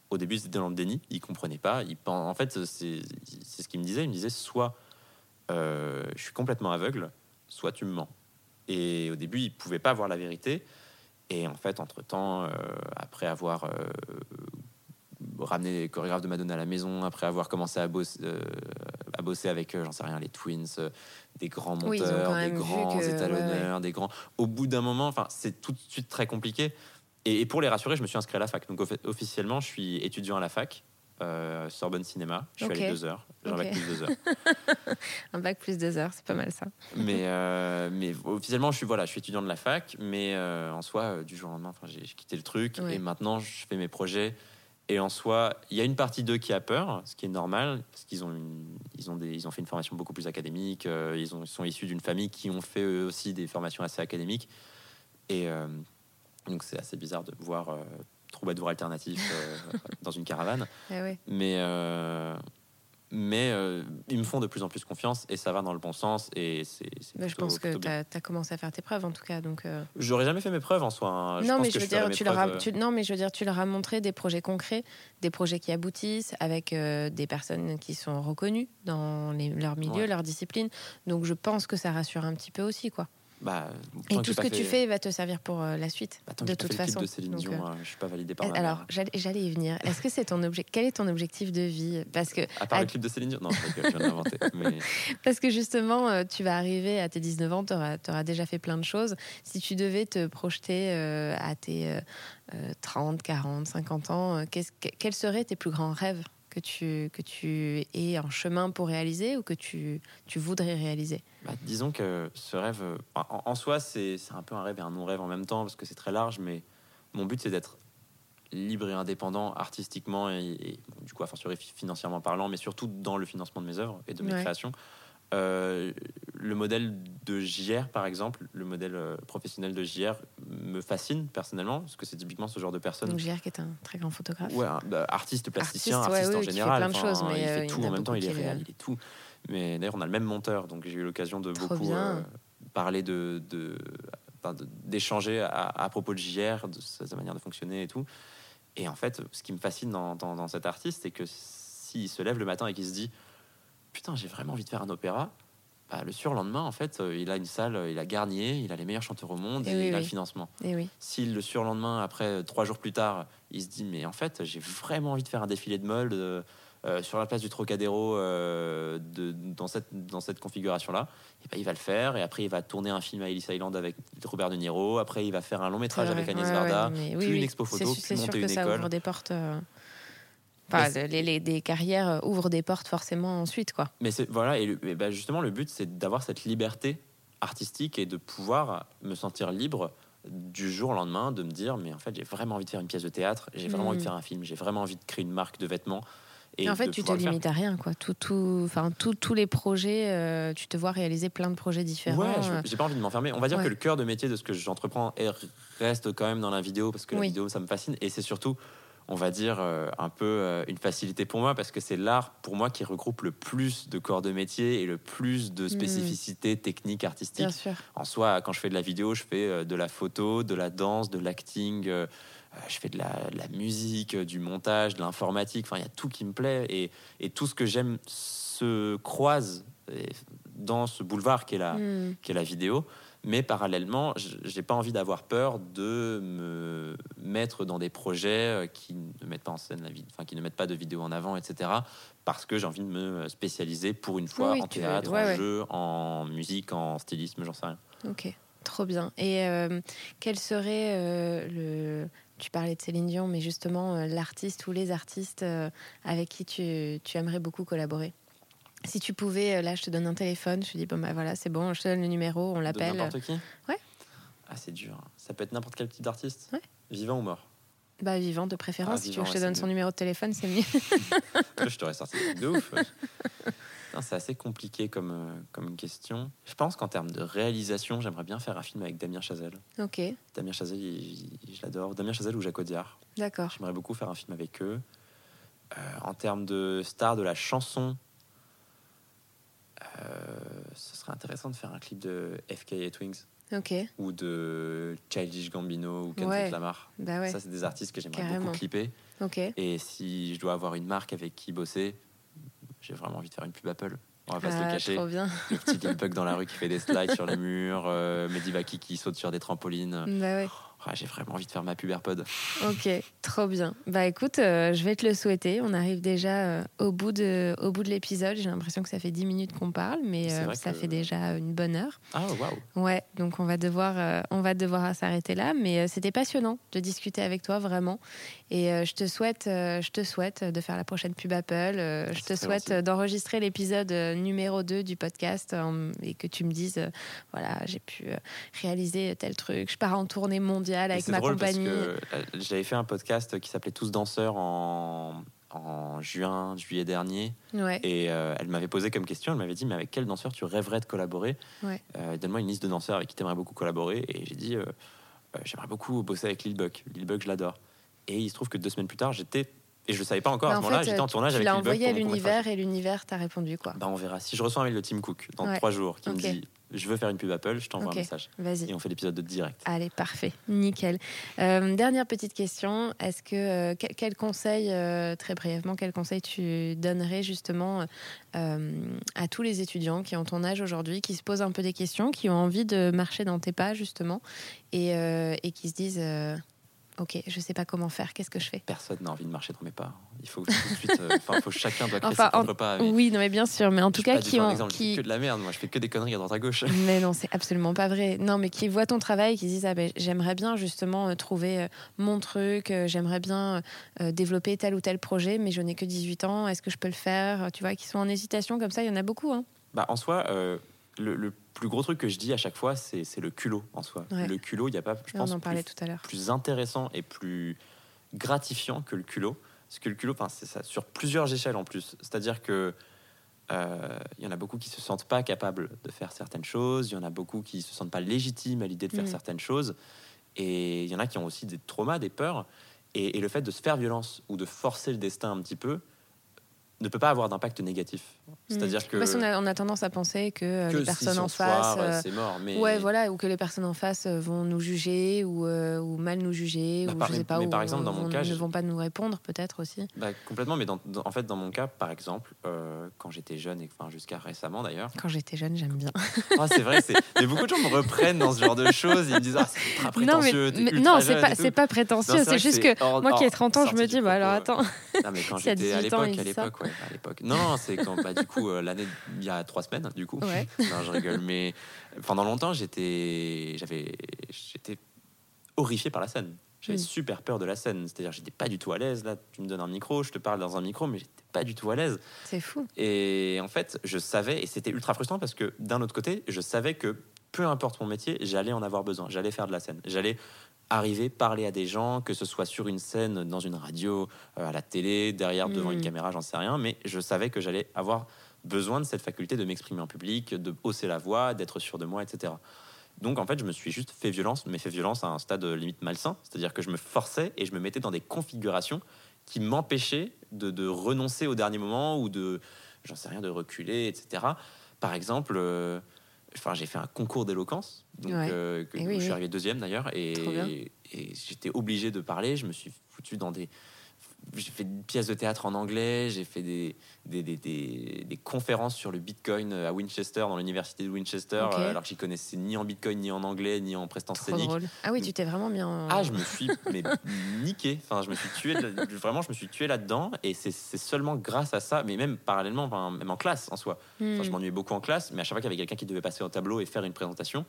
au début, ils étaient dans le déni, ils comprenaient pas. Ils, en fait, c'est ce qu'ils me disaient. Ils me disaient soit je suis complètement aveugle, soit tu me mens. Et au début, ils pouvaient pas voir la vérité. Et en fait, entre-temps, euh, après avoir euh, ramené les chorégraphes de Madonna à la maison, après avoir commencé à bosser, euh, à bosser avec, euh, j'en sais rien, les Twins, des grands monteurs, Oui, des grands que- étalonneurs, des grands... Au bout d'un moment, enfin, c'est tout de suite très compliqué. Et, et pour les rassurer, je me suis inscrit à la fac. Donc offi- officiellement, je suis étudiant à la fac, euh, Sorbonne Cinéma. Je suis Ok. allé deux heures. J'ai un bac plus deux heures. Un bac plus deux heures, c'est pas mal ça. mais, euh, mais officiellement, je suis, voilà, je suis étudiant de la fac, mais euh, en soi, du jour au lendemain, j'ai quitté le truc Ouais. et maintenant, je fais mes projets Et en soi, il y a une partie d'eux qui a peur, ce qui est normal, parce qu'ils ont, une, ils ont, des, ils ont fait une formation beaucoup plus académique, ils, ont, ils sont issus d'une famille qui ont fait eux aussi des formations assez académiques. Et donc c'est assez bizarre de voir troubadour alternatif euh, dans une caravane. Ouais. Mais, euh, mais euh, ils me font de plus en plus confiance et ça va dans le bon sens. Et c'est, Bah, je pense que tu as, commencé à faire tes preuves en tout cas. Donc, J'aurais jamais fait mes preuves en soi. hein. non, mais je veux dire, tu leur as, preuves, tu- non, mais je veux dire, tu leur as montré des projets concrets, des projets qui aboutissent avec des personnes qui sont reconnues dans les- leur milieu, Ouais. leur discipline. Donc, je pense que ça rassure un petit peu aussi, quoi. Bah, Et tout ce que tu fais va te servir pour euh, la suite, bah, de toute façon. de Céline Dion, euh, je suis pas validé par Alors, mère. j'allais y venir. Est-ce que c'est ton objectif Quel est ton objectif de vie? Parce que À part le clip de Céline Dion Non, je viens de l'inventer. Mais Parce que justement, euh, tu vas arriver à tes 19 ans, tu auras, déjà fait plein de choses. Si tu devais te projeter euh, à tes euh, euh, 30, 40, 50 ans, quels seraient tes plus grands rêves? Que tu, que tu es en chemin pour réaliser ou que tu, tu voudrais réaliser? Bah, disons que ce rêve, euh, en, en soi, c'est c'est un peu un rêve et un non-rêve en même temps, parce que c'est très large, mais mon but, c'est d'être libre et indépendant artistiquement et, et, bon, du coup, a fortiori fi- financièrement parlant, mais surtout dans le financement de mes œuvres et de mes Ouais. créations. Euh, le modèle de JR, par exemple, le modèle euh, professionnel de JR me fascine personnellement, parce que c'est typiquement ce genre de personne Donc, JR qui est un très grand photographe. Ouais, bah, artiste plasticien, Artiste, ouais, artiste oui, en qui fait général. plein de choses, mais, il euh, fait y tout en même temps, il est réel, il est tout. Mais d'ailleurs, on a le même monteur, donc j'ai eu l'occasion de Trop beaucoup euh, parler de, d'échanger à, à propos de JR, de sa, sa manière de fonctionner et tout. Et en fait, ce qui me fascine dans, dans- dans cet artiste, c'est que s'il se lève le matin et qu'il se dit Putain, j'ai vraiment envie de faire un opéra. Bah, le surlendemain, en fait, euh, il a une salle, euh, il a Garnier, il a les meilleurs chanteurs au monde Et et, oui, il a oui. le financement. Et oui. Si le surlendemain, après euh, trois jours plus tard, il se dit mais en fait j'ai vraiment envie de faire un défilé de mode sur la place du Trocadéro de, dans cette dans cette configuration là, et ben, il va le faire et après il va tourner un film à Ellis Island avec Robert De Niro. Après il va faire un long métrage avec. Agnès Ouais, Varda, ouais, puis une expo photo, puis C'est sûr monter que une ça école. ouvre des portes. Enfin, les, les- des carrières euh, ouvrent des portes forcément ensuite, quoi. Mais c'est voilà et, ben, justement le but c'est d'avoir cette liberté artistique et de pouvoir me sentir libre du jour au lendemain de me dire mais en fait j'ai vraiment envie de faire une pièce de théâtre, j'ai vraiment Mm. envie de faire un film, j'ai vraiment envie de créer une marque de vêtements. Et en fait, tu te limites à rien, quoi. Tout, tout, enfin, tous les projets, euh, tu te vois réaliser plein de projets différents. Ouais, euh. j'ai pas envie de m'enfermer. On va dire Ouais. que le cœur de métier de ce que j'entreprends est- reste quand même dans la vidéo parce que la vidéo ça me fascine et c'est surtout, on va dire, euh, un peu euh, une facilité pour moi parce que c'est l'art pour moi qui regroupe le plus de corps de métier et le plus de spécificités techniques, artistiques. Bien sûr. En soi, quand je fais de la vidéo, je fais euh, de la photo, de la danse, de l'acting, je fais de la, de la musique, du montage, de l'informatique. Enfin, il y a tout qui me plaît et, et tout ce que j'aime se croise dans ce boulevard qui est la, Hmm. qui est la vidéo. Mais parallèlement, j'ai pas envie d'avoir peur de me mettre dans des projets euh, qui ne mettent pas en scène la vie, enfin qui ne mettent pas de vidéo en avant, etc. Parce que j'ai envie de me spécialiser pour une fois Oui, en veux- théâtre, ouais, en ouais. jeu, en musique, en stylisme, j'en sais rien. Ok, trop bien. Et euh, quel serait euh, le. Tu parlais de Céline Dion, mais justement, l'artiste ou les artistes avec qui tu, tu aimerais beaucoup collaborer? Si tu pouvais, euh, là, je te donne un téléphone, je te dis, bon, bah voilà, c'est bon, je te donne le numéro, on l'appelle. n'importe qui Ouais. Ah, c'est dur. Ça peut être n'importe quel type d'artiste Ouais. Vivant ou mort Bah, vivant de préférence. Ah, si tu veux que je te donne son mieux. numéro de téléphone, c'est mieux. Je t'aurais sorti de ouf. C'est assez compliqué comme, euh, comme question. Je pense qu'en termes de réalisation, j'aimerais bien faire un film avec Damien Chazelle. ok, Damien Chazelle, il- il- je l'adore. Damien Chazelle ou Jacques Audiard. d'accord. J'aimerais beaucoup faire un film avec eux. Euh, en termes de stars de la chanson, ce serait intéressant de faire un clip de FK Twings Ok, ou de Childish Gambino ou Kendrick Ouais. Lamar. bah ouais, Ça, c'est des artistes que j'aimerais beaucoup clipper. ok. Et si je dois avoir une marque avec qui bosser, j'ai vraiment envie de faire une pub Apple. On va pas se le Ah, cacher. trop bien. Le petit Gilbug dans la rue qui fait des slides sur les murs, euh, Medivaki qui saute sur des trampolines. Bah ouais. Ah, j'ai vraiment envie de faire ma pub AirPod. Ok, trop bien. Bah écoute, euh, je vais te le souhaiter. On arrive déjà euh, au bout de, au bout de l'épisode. J'ai l'impression que ça fait 10 minutes qu'on parle, mais euh, ça que- fait déjà une bonne heure. Ah, waouh! Ouais, donc on va devoir, on va devoir s'arrêter là. Mais c'était passionnant de discuter avec toi, vraiment. Et je te souhaite, je te souhaite de faire la prochaine pub Apple. Je te souhaite d'enregistrer l'épisode numéro 2 du podcast et que tu me dises, voilà, j'ai pu réaliser tel truc. Je pars en tournée mondiale mondial Et avec ma drôle parce compagnie. que, euh, j'avais fait un podcast qui s'appelait Tous danseurs en, en juin, juillet dernier. Ouais. Et euh, elle m'avait posé comme question, elle m'avait dit, mais avec quel danseur tu rêverais de collaborer? Ouais. Euh, Donne-moi une liste de danseurs avec qui tu aimerais beaucoup collaborer. Et j'ai dit, euh, j'aimerais beaucoup bosser avec Lil Buck. Lil Buck, je l'adore. Et il se trouve que deux semaines plus tard, j'étais, et je le savais pas encore Bah, à en ce moment-là, j'étais en tournage avec Lil Buck. envoyé à l'univers et l'univers t'a répondu quoi. Bah, on verra. Si je reçois un mail de Tim Cook dans Ouais. trois jours qui me dit, je veux faire une pub Apple, je t'envoie un message. Vas-y. Et on fait l'épisode de direct. Allez, parfait, nickel. Euh, dernière petite question, est-ce que euh, quel, conseil, euh, très brièvement, quel conseil tu donnerais justement à tous les étudiants qui ont ton âge aujourd'hui, qui se posent un peu des questions, qui ont envie de marcher dans tes pas justement, et, et qui se disent, ok, je sais pas comment faire, qu'est-ce que je fais Personne n'a envie de marcher dans mes pas. Il faut tout de suite, euh, enfin, faut chacun doit créer Enfin, ses propres pas. mais Oui, non mais bien sûr, mais en tout je cas pas qui ont, exemple, qui, que de la merde. Moi, je fais que des conneries à droite à gauche. Mais non, c'est absolument pas vrai. Non, mais qui voient ton travail, qui disent ah ben j'aimerais bien justement euh, trouver euh, mon truc, j'aimerais bien développer tel ou tel projet, mais je n'ai que 18 ans, est-ce que je peux le faire? Tu vois, qui sont en hésitation comme ça, il y en a beaucoup. Hein. Bah, en soi, le, le plus gros truc que je dis à chaque fois, c'est c'est le culot en soi. Ouais. Le culot, il n'y a pas, je pense, plus, tout à l'heure. plus intéressant et plus gratifiant que le culot. Parce que le culot, c'est ça sur plusieurs échelles en plus. C'est-à-dire que euh, il y en a beaucoup qui se sentent pas capables de faire certaines choses. Il y en a beaucoup qui se sentent pas légitimes à l'idée de faire Mm. certaines choses. Et il y en a qui ont aussi des traumas, des peurs. Et, et le fait de se faire violence ou de forcer le destin un petit peu ne peut pas avoir d'impact négatif. C'est-à-dire que, Parce qu'on a, on a tendance à penser que, euh, que les personnes on en face. euh, c'est mort. Mais Ouais, voilà, ou que les personnes en face euh, vont nous juger ou, euh, ou mal nous juger, Bah, ou par- je sais pas, mais ou par exemple, dans mon cas, ne vont pas nous répondre peut-être aussi. Bah, complètement, mais dans, dans- en fait, dans mon cas, par exemple, euh, quand j'étais jeune, et enfin jusqu'à récemment d'ailleurs, Quand j'étais jeune, j'aime bien. Ah, c'est vrai, c'est, mais beaucoup de gens me reprennent dans ce genre de choses, ils me disent Ah, c'est ultra Non, mais, prétentieux, t'es mais- ultra non, c'est pas, et tout. c'est pas Non, prétentieux, c'est juste que moi qui ai hors- 30 ans, je me dis, bah alors attends. Non, mais quand j'étais à 18 ans, l'époque, il à l'époque, ouais, à l'époque. Non, c'est quand, bah, du coup, euh, l'année, il y a trois semaines, du coup. Ouais. Non, je rigole, mais pendant longtemps, j'étais, j'avais, j'étais horrifié par la scène. J'avais Mm. super peur de la scène, c'est-à-dire j'étais pas du tout à l'aise. Là, tu me donnes un micro, je te parle dans un micro, mais j'étais pas du tout à l'aise. C'est fou. Et en fait, je savais, et c'était ultra frustrant parce que d'un autre côté, je savais que peu importe mon métier, j'allais en avoir besoin. J'allais faire de la scène. J'allais arriver, parler à des gens, que ce soit sur une scène, dans une radio, euh, à la télé, derrière, devant une caméra, j'en sais rien. Mais je savais que j'allais avoir besoin de cette faculté de m'exprimer en public, de hausser la voix, d'être sûr de moi, etc. Donc en fait, je me suis juste fait violence, mais fait violence à un stade euh, limite malsain. C'est-à-dire que je me forçais et je me mettais dans des configurations qui m'empêchaient de, de renoncer au dernier moment ou de, j'en sais rien, de reculer, etc. Par exemple, euh, enfin, j'ai fait un concours d'éloquence, donc Ouais. euh, que- oui, je suis arrivé deuxième d'ailleurs, et, et j'étais obligé de parler. Je me suis foutu dans des j'ai fait une pièce de théâtre en anglais, j'ai fait des, des, des, des- des conférences sur le Bitcoin à Winchester, dans l'université de Winchester, euh, alors que j'y connaissais ni en Bitcoin, ni en anglais, ni en prestance Trop scénique. drôle. Ah oui, tu t'es vraiment mis en. Ah, je me suis mais, niqué. Enfin, je me suis tué. vraiment, je me suis tué là-dedans. Et c'est seulement grâce à ça, mais même parallèlement, enfin, même en classe en soi. Enfin, Hmm. je m'ennuyais beaucoup en classe, mais à chaque fois qu'il y avait quelqu'un qui devait passer au tableau et faire une présentation,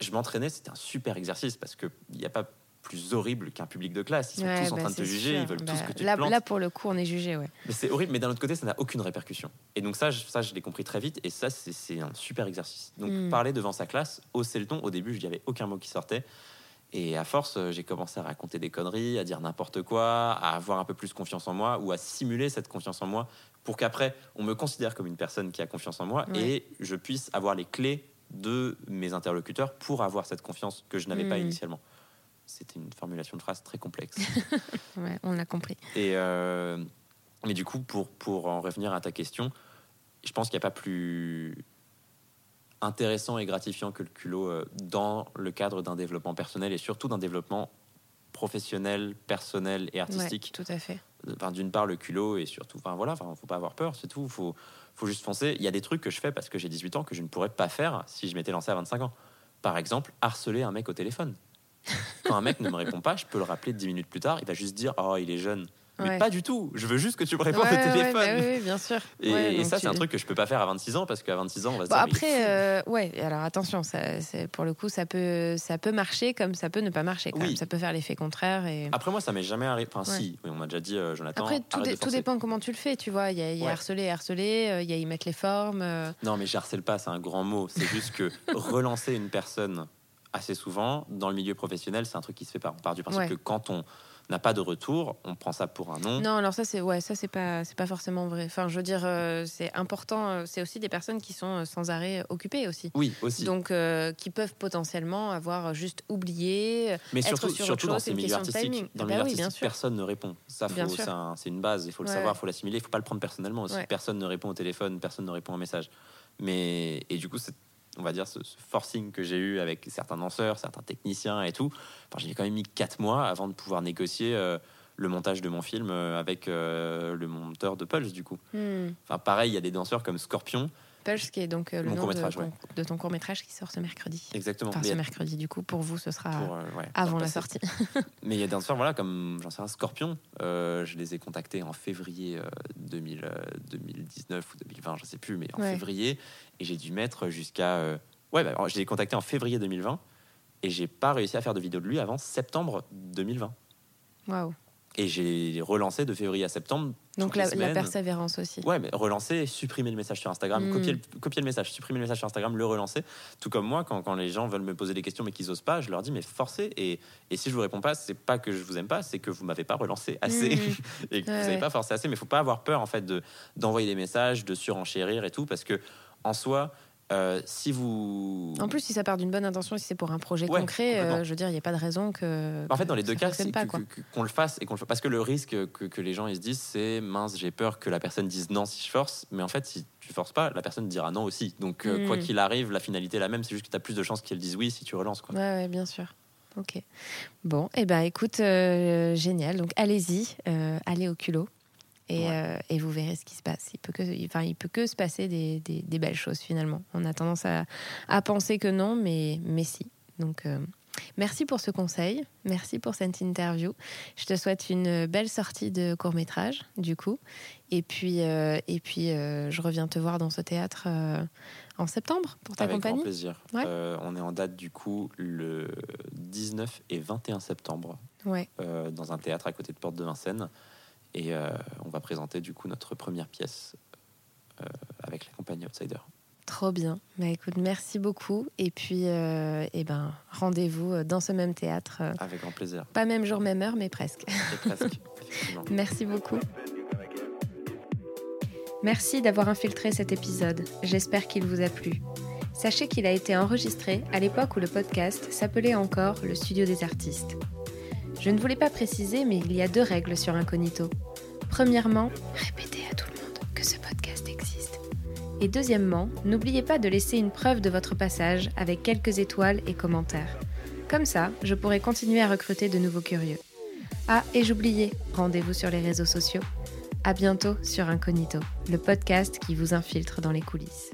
je m'entraînais. C'était un super exercice parce qu'il n'y a pas plus horrible qu'un public de classe. Ils sont Ouais, tous en bah, train de te juger, sûr. ils veulent Bah, tous que tu là, te plantes. là, pour le coup, on est jugé, ouais. Mais c'est horrible, mais d'un autre côté, ça n'a aucune répercussion. Et donc ça, je, ça, je l'ai compris très vite, et ça, c'est un super exercice. Donc Mm. parler devant sa classe, hausser le ton, au début, il n'y avait aucun mot qui sortait. Et à force, euh, j'ai commencé à raconter des conneries, à dire n'importe quoi, à avoir un peu plus confiance en moi, ou à simuler cette confiance en moi, pour qu'après, on me considère comme une personne qui a confiance en moi, Ouais. et je puisse avoir les clés de mes interlocuteurs pour avoir cette confiance que je n'avais pas Mm. initialement. C'était une formulation de phrase très complexe. Ouais, on l'a compris. Et euh, mais du coup, pour, pour en revenir à ta question, je pense qu'il n'y a pas plus intéressant et gratifiant que le culot euh, dans le cadre d'un développement personnel et surtout d'un développement professionnel, personnel et Ouais, artistique. tout à fait. Enfin, d'une part le culot et surtout, enfin voilà, enfin faut pas avoir peur, c'est tout. Faut, faut juste foncer. Il y a des trucs que je fais parce que j'ai 18 ans que je ne pourrais pas faire si je m'étais lancé à 25 ans. Par exemple, harceler un mec au téléphone. Quand un mec ne me répond pas, je peux le rappeler 10 minutes plus tard. Il va juste dire Oh, il est jeune. Mais Ouais. pas du tout. Je veux juste que tu me répondes Ouais, au téléphone. bah oui, bien sûr. Et, ça, c'est un truc que je peux pas faire à 26 ans parce qu'à 26 ans, on va se Bon, dire. après, euh, ouais, alors attention, ça, c'est- pour le coup, ça peut, ça peut marcher comme ça peut ne pas marcher. Quand Oui. même. Ça peut faire l'effet contraire. Et... Après, moi, ça m'est jamais arrivé. Enfin, si, oui, on m'a déjà dit, euh, Jonathan. Après, tout, de tout dépend comment tu le fais, tu vois. Il y a, y a harceler, harceler, euh, il y a y mettre les formes. euh, Non, mais je harcèle pas, c'est un grand mot. C'est juste que relancer une personne assez souvent. Dans le milieu professionnel, c'est un truc qui se fait par, par du principe Ouais. que quand on n'a pas de retour, on prend ça pour un non. Non, alors ça c'est ouais, ça c'est pas c'est pas forcément vrai. Enfin, je veux dire, euh, c'est important. euh, C'est aussi des personnes qui sont euh, sans arrêt occupées aussi. Oui, aussi. Donc, euh, qui peuvent potentiellement avoir juste oublié. Mais être surtout, sur surtout dans chose, ces c'est une milieux artistiques. Dans le bah milieu oui, artistique, personne ne répond. Ça, c'est un- une base. Il faut le Ouais, savoir, il faut l'assimiler. Il faut pas le prendre personnellement aussi. Ouais. Personne ne répond au téléphone, personne ne répond au message. Mais et du coup, c'est on va dire ce, ce forcing que j'ai eu avec certains danseurs, certains techniciens et tout. Enfin, j'ai quand même mis quatre mois avant de pouvoir négocier euh, le montage de mon film euh, avec euh, le monteur de Pulse du coup. Hmm. Enfin, pareil, il y a des danseurs comme Scorpion. Pulse, qui est donc euh, le Mon nom de, ouais. de ton court métrage qui sort ce mercredi. Exactement. Enfin, Mais ce mercredi, du coup, pour vous, ce sera pour, euh, ouais, avant la sortie. Mais il y a danseurs, voilà, comme j'en sais un Scorpion, euh, je les ai contactés en février euh, 2000, euh, 2019 ou 2020, je sais plus, mais en Ouais. février, et j'ai dû mettre jusqu'à. euh, ouais, bah, je l'ai contacté en février 2020, et j'ai pas réussi à faire de vidéo de lui avant septembre 2020. Waouh. Et j'ai relancé de février à septembre. Donc la, la persévérance aussi. Ouais, mais relancer, supprimer le message sur Instagram, Mm. copier, le, copier le message, supprimer le message sur Instagram, le relancer. Tout comme moi, quand, quand les gens veulent me poser des questions mais qu'ils osent pas, je leur dis mais forcez. Et, et si je vous réponds pas, c'est pas que je vous aime pas, c'est que vous m'avez pas relancé assez Mm. et que Ouais, vous n'avez ouais. pas forcé assez. Mais faut pas avoir peur en fait de d'envoyer des messages, de surenchérir et tout, parce que en soi, euh, si vous En plus, si ça part d'une bonne intention, si c'est pour un projet Ouais, concret, euh, je veux dire, il n'y a pas de raison que. En fait, dans les deux cas, c'est qu'on le fasse et qu'on le fasse. Parce que le risque que, que les gens ils se disent, c'est mince, j'ai peur que la personne dise non si je force. Mais en fait, si tu forces pas, la personne dira non aussi. Donc, euh, quoi qu'il arrive, la finalité est la même. C'est juste que tu as plus de chances qu'elle dise oui si tu relances. Quoi. Ouais, ouais, bien sûr. Ok. Bon, et eh ben écoute, génial. Donc allez-y, allez au culot. Et, Ouais. euh, et vous verrez ce qui se passe. Il peut que, enfin, il peut que se passer des, des- des belles choses finalement. On a tendance à, à penser que non, mais, mais si. Donc euh, merci pour ce conseil, merci pour cette interview. Je te souhaite une belle sortie de court métrage du coup. Et puis, euh, et puis je reviens te voir dans ce théâtre en septembre pour Avec grand t'accompagner. plaisir. Ouais. On est en date du coup le 19 et 21 septembre Ouais. dans un théâtre à côté de Porte de Vincennes. Et euh, on va présenter du coup notre première pièce euh, avec la compagnie Outsider. Trop bien. Bah écoute, merci beaucoup. Et puis, euh, eh ben, rendez-vous dans ce même théâtre. Avec grand plaisir. Pas même jour, même heure, mais presque. Et presque. Merci beaucoup. Merci d'avoir infiltré cet épisode. J'espère qu'il vous a plu. Sachez qu'il a été enregistré à l'époque où le podcast s'appelait encore le Studio des artistes. Je ne voulais pas préciser, mais il y a deux règles sur Incognito. Premièrement, répétez à tout le monde que ce podcast existe. Et deuxièmement, n'oubliez pas de laisser une preuve de votre passage avec quelques étoiles et commentaires. Comme ça, je pourrai continuer à recruter de nouveaux curieux. Ah, et j'oubliais, rendez-vous sur les réseaux sociaux. À bientôt sur Incognito, le podcast qui vous infiltre dans les coulisses.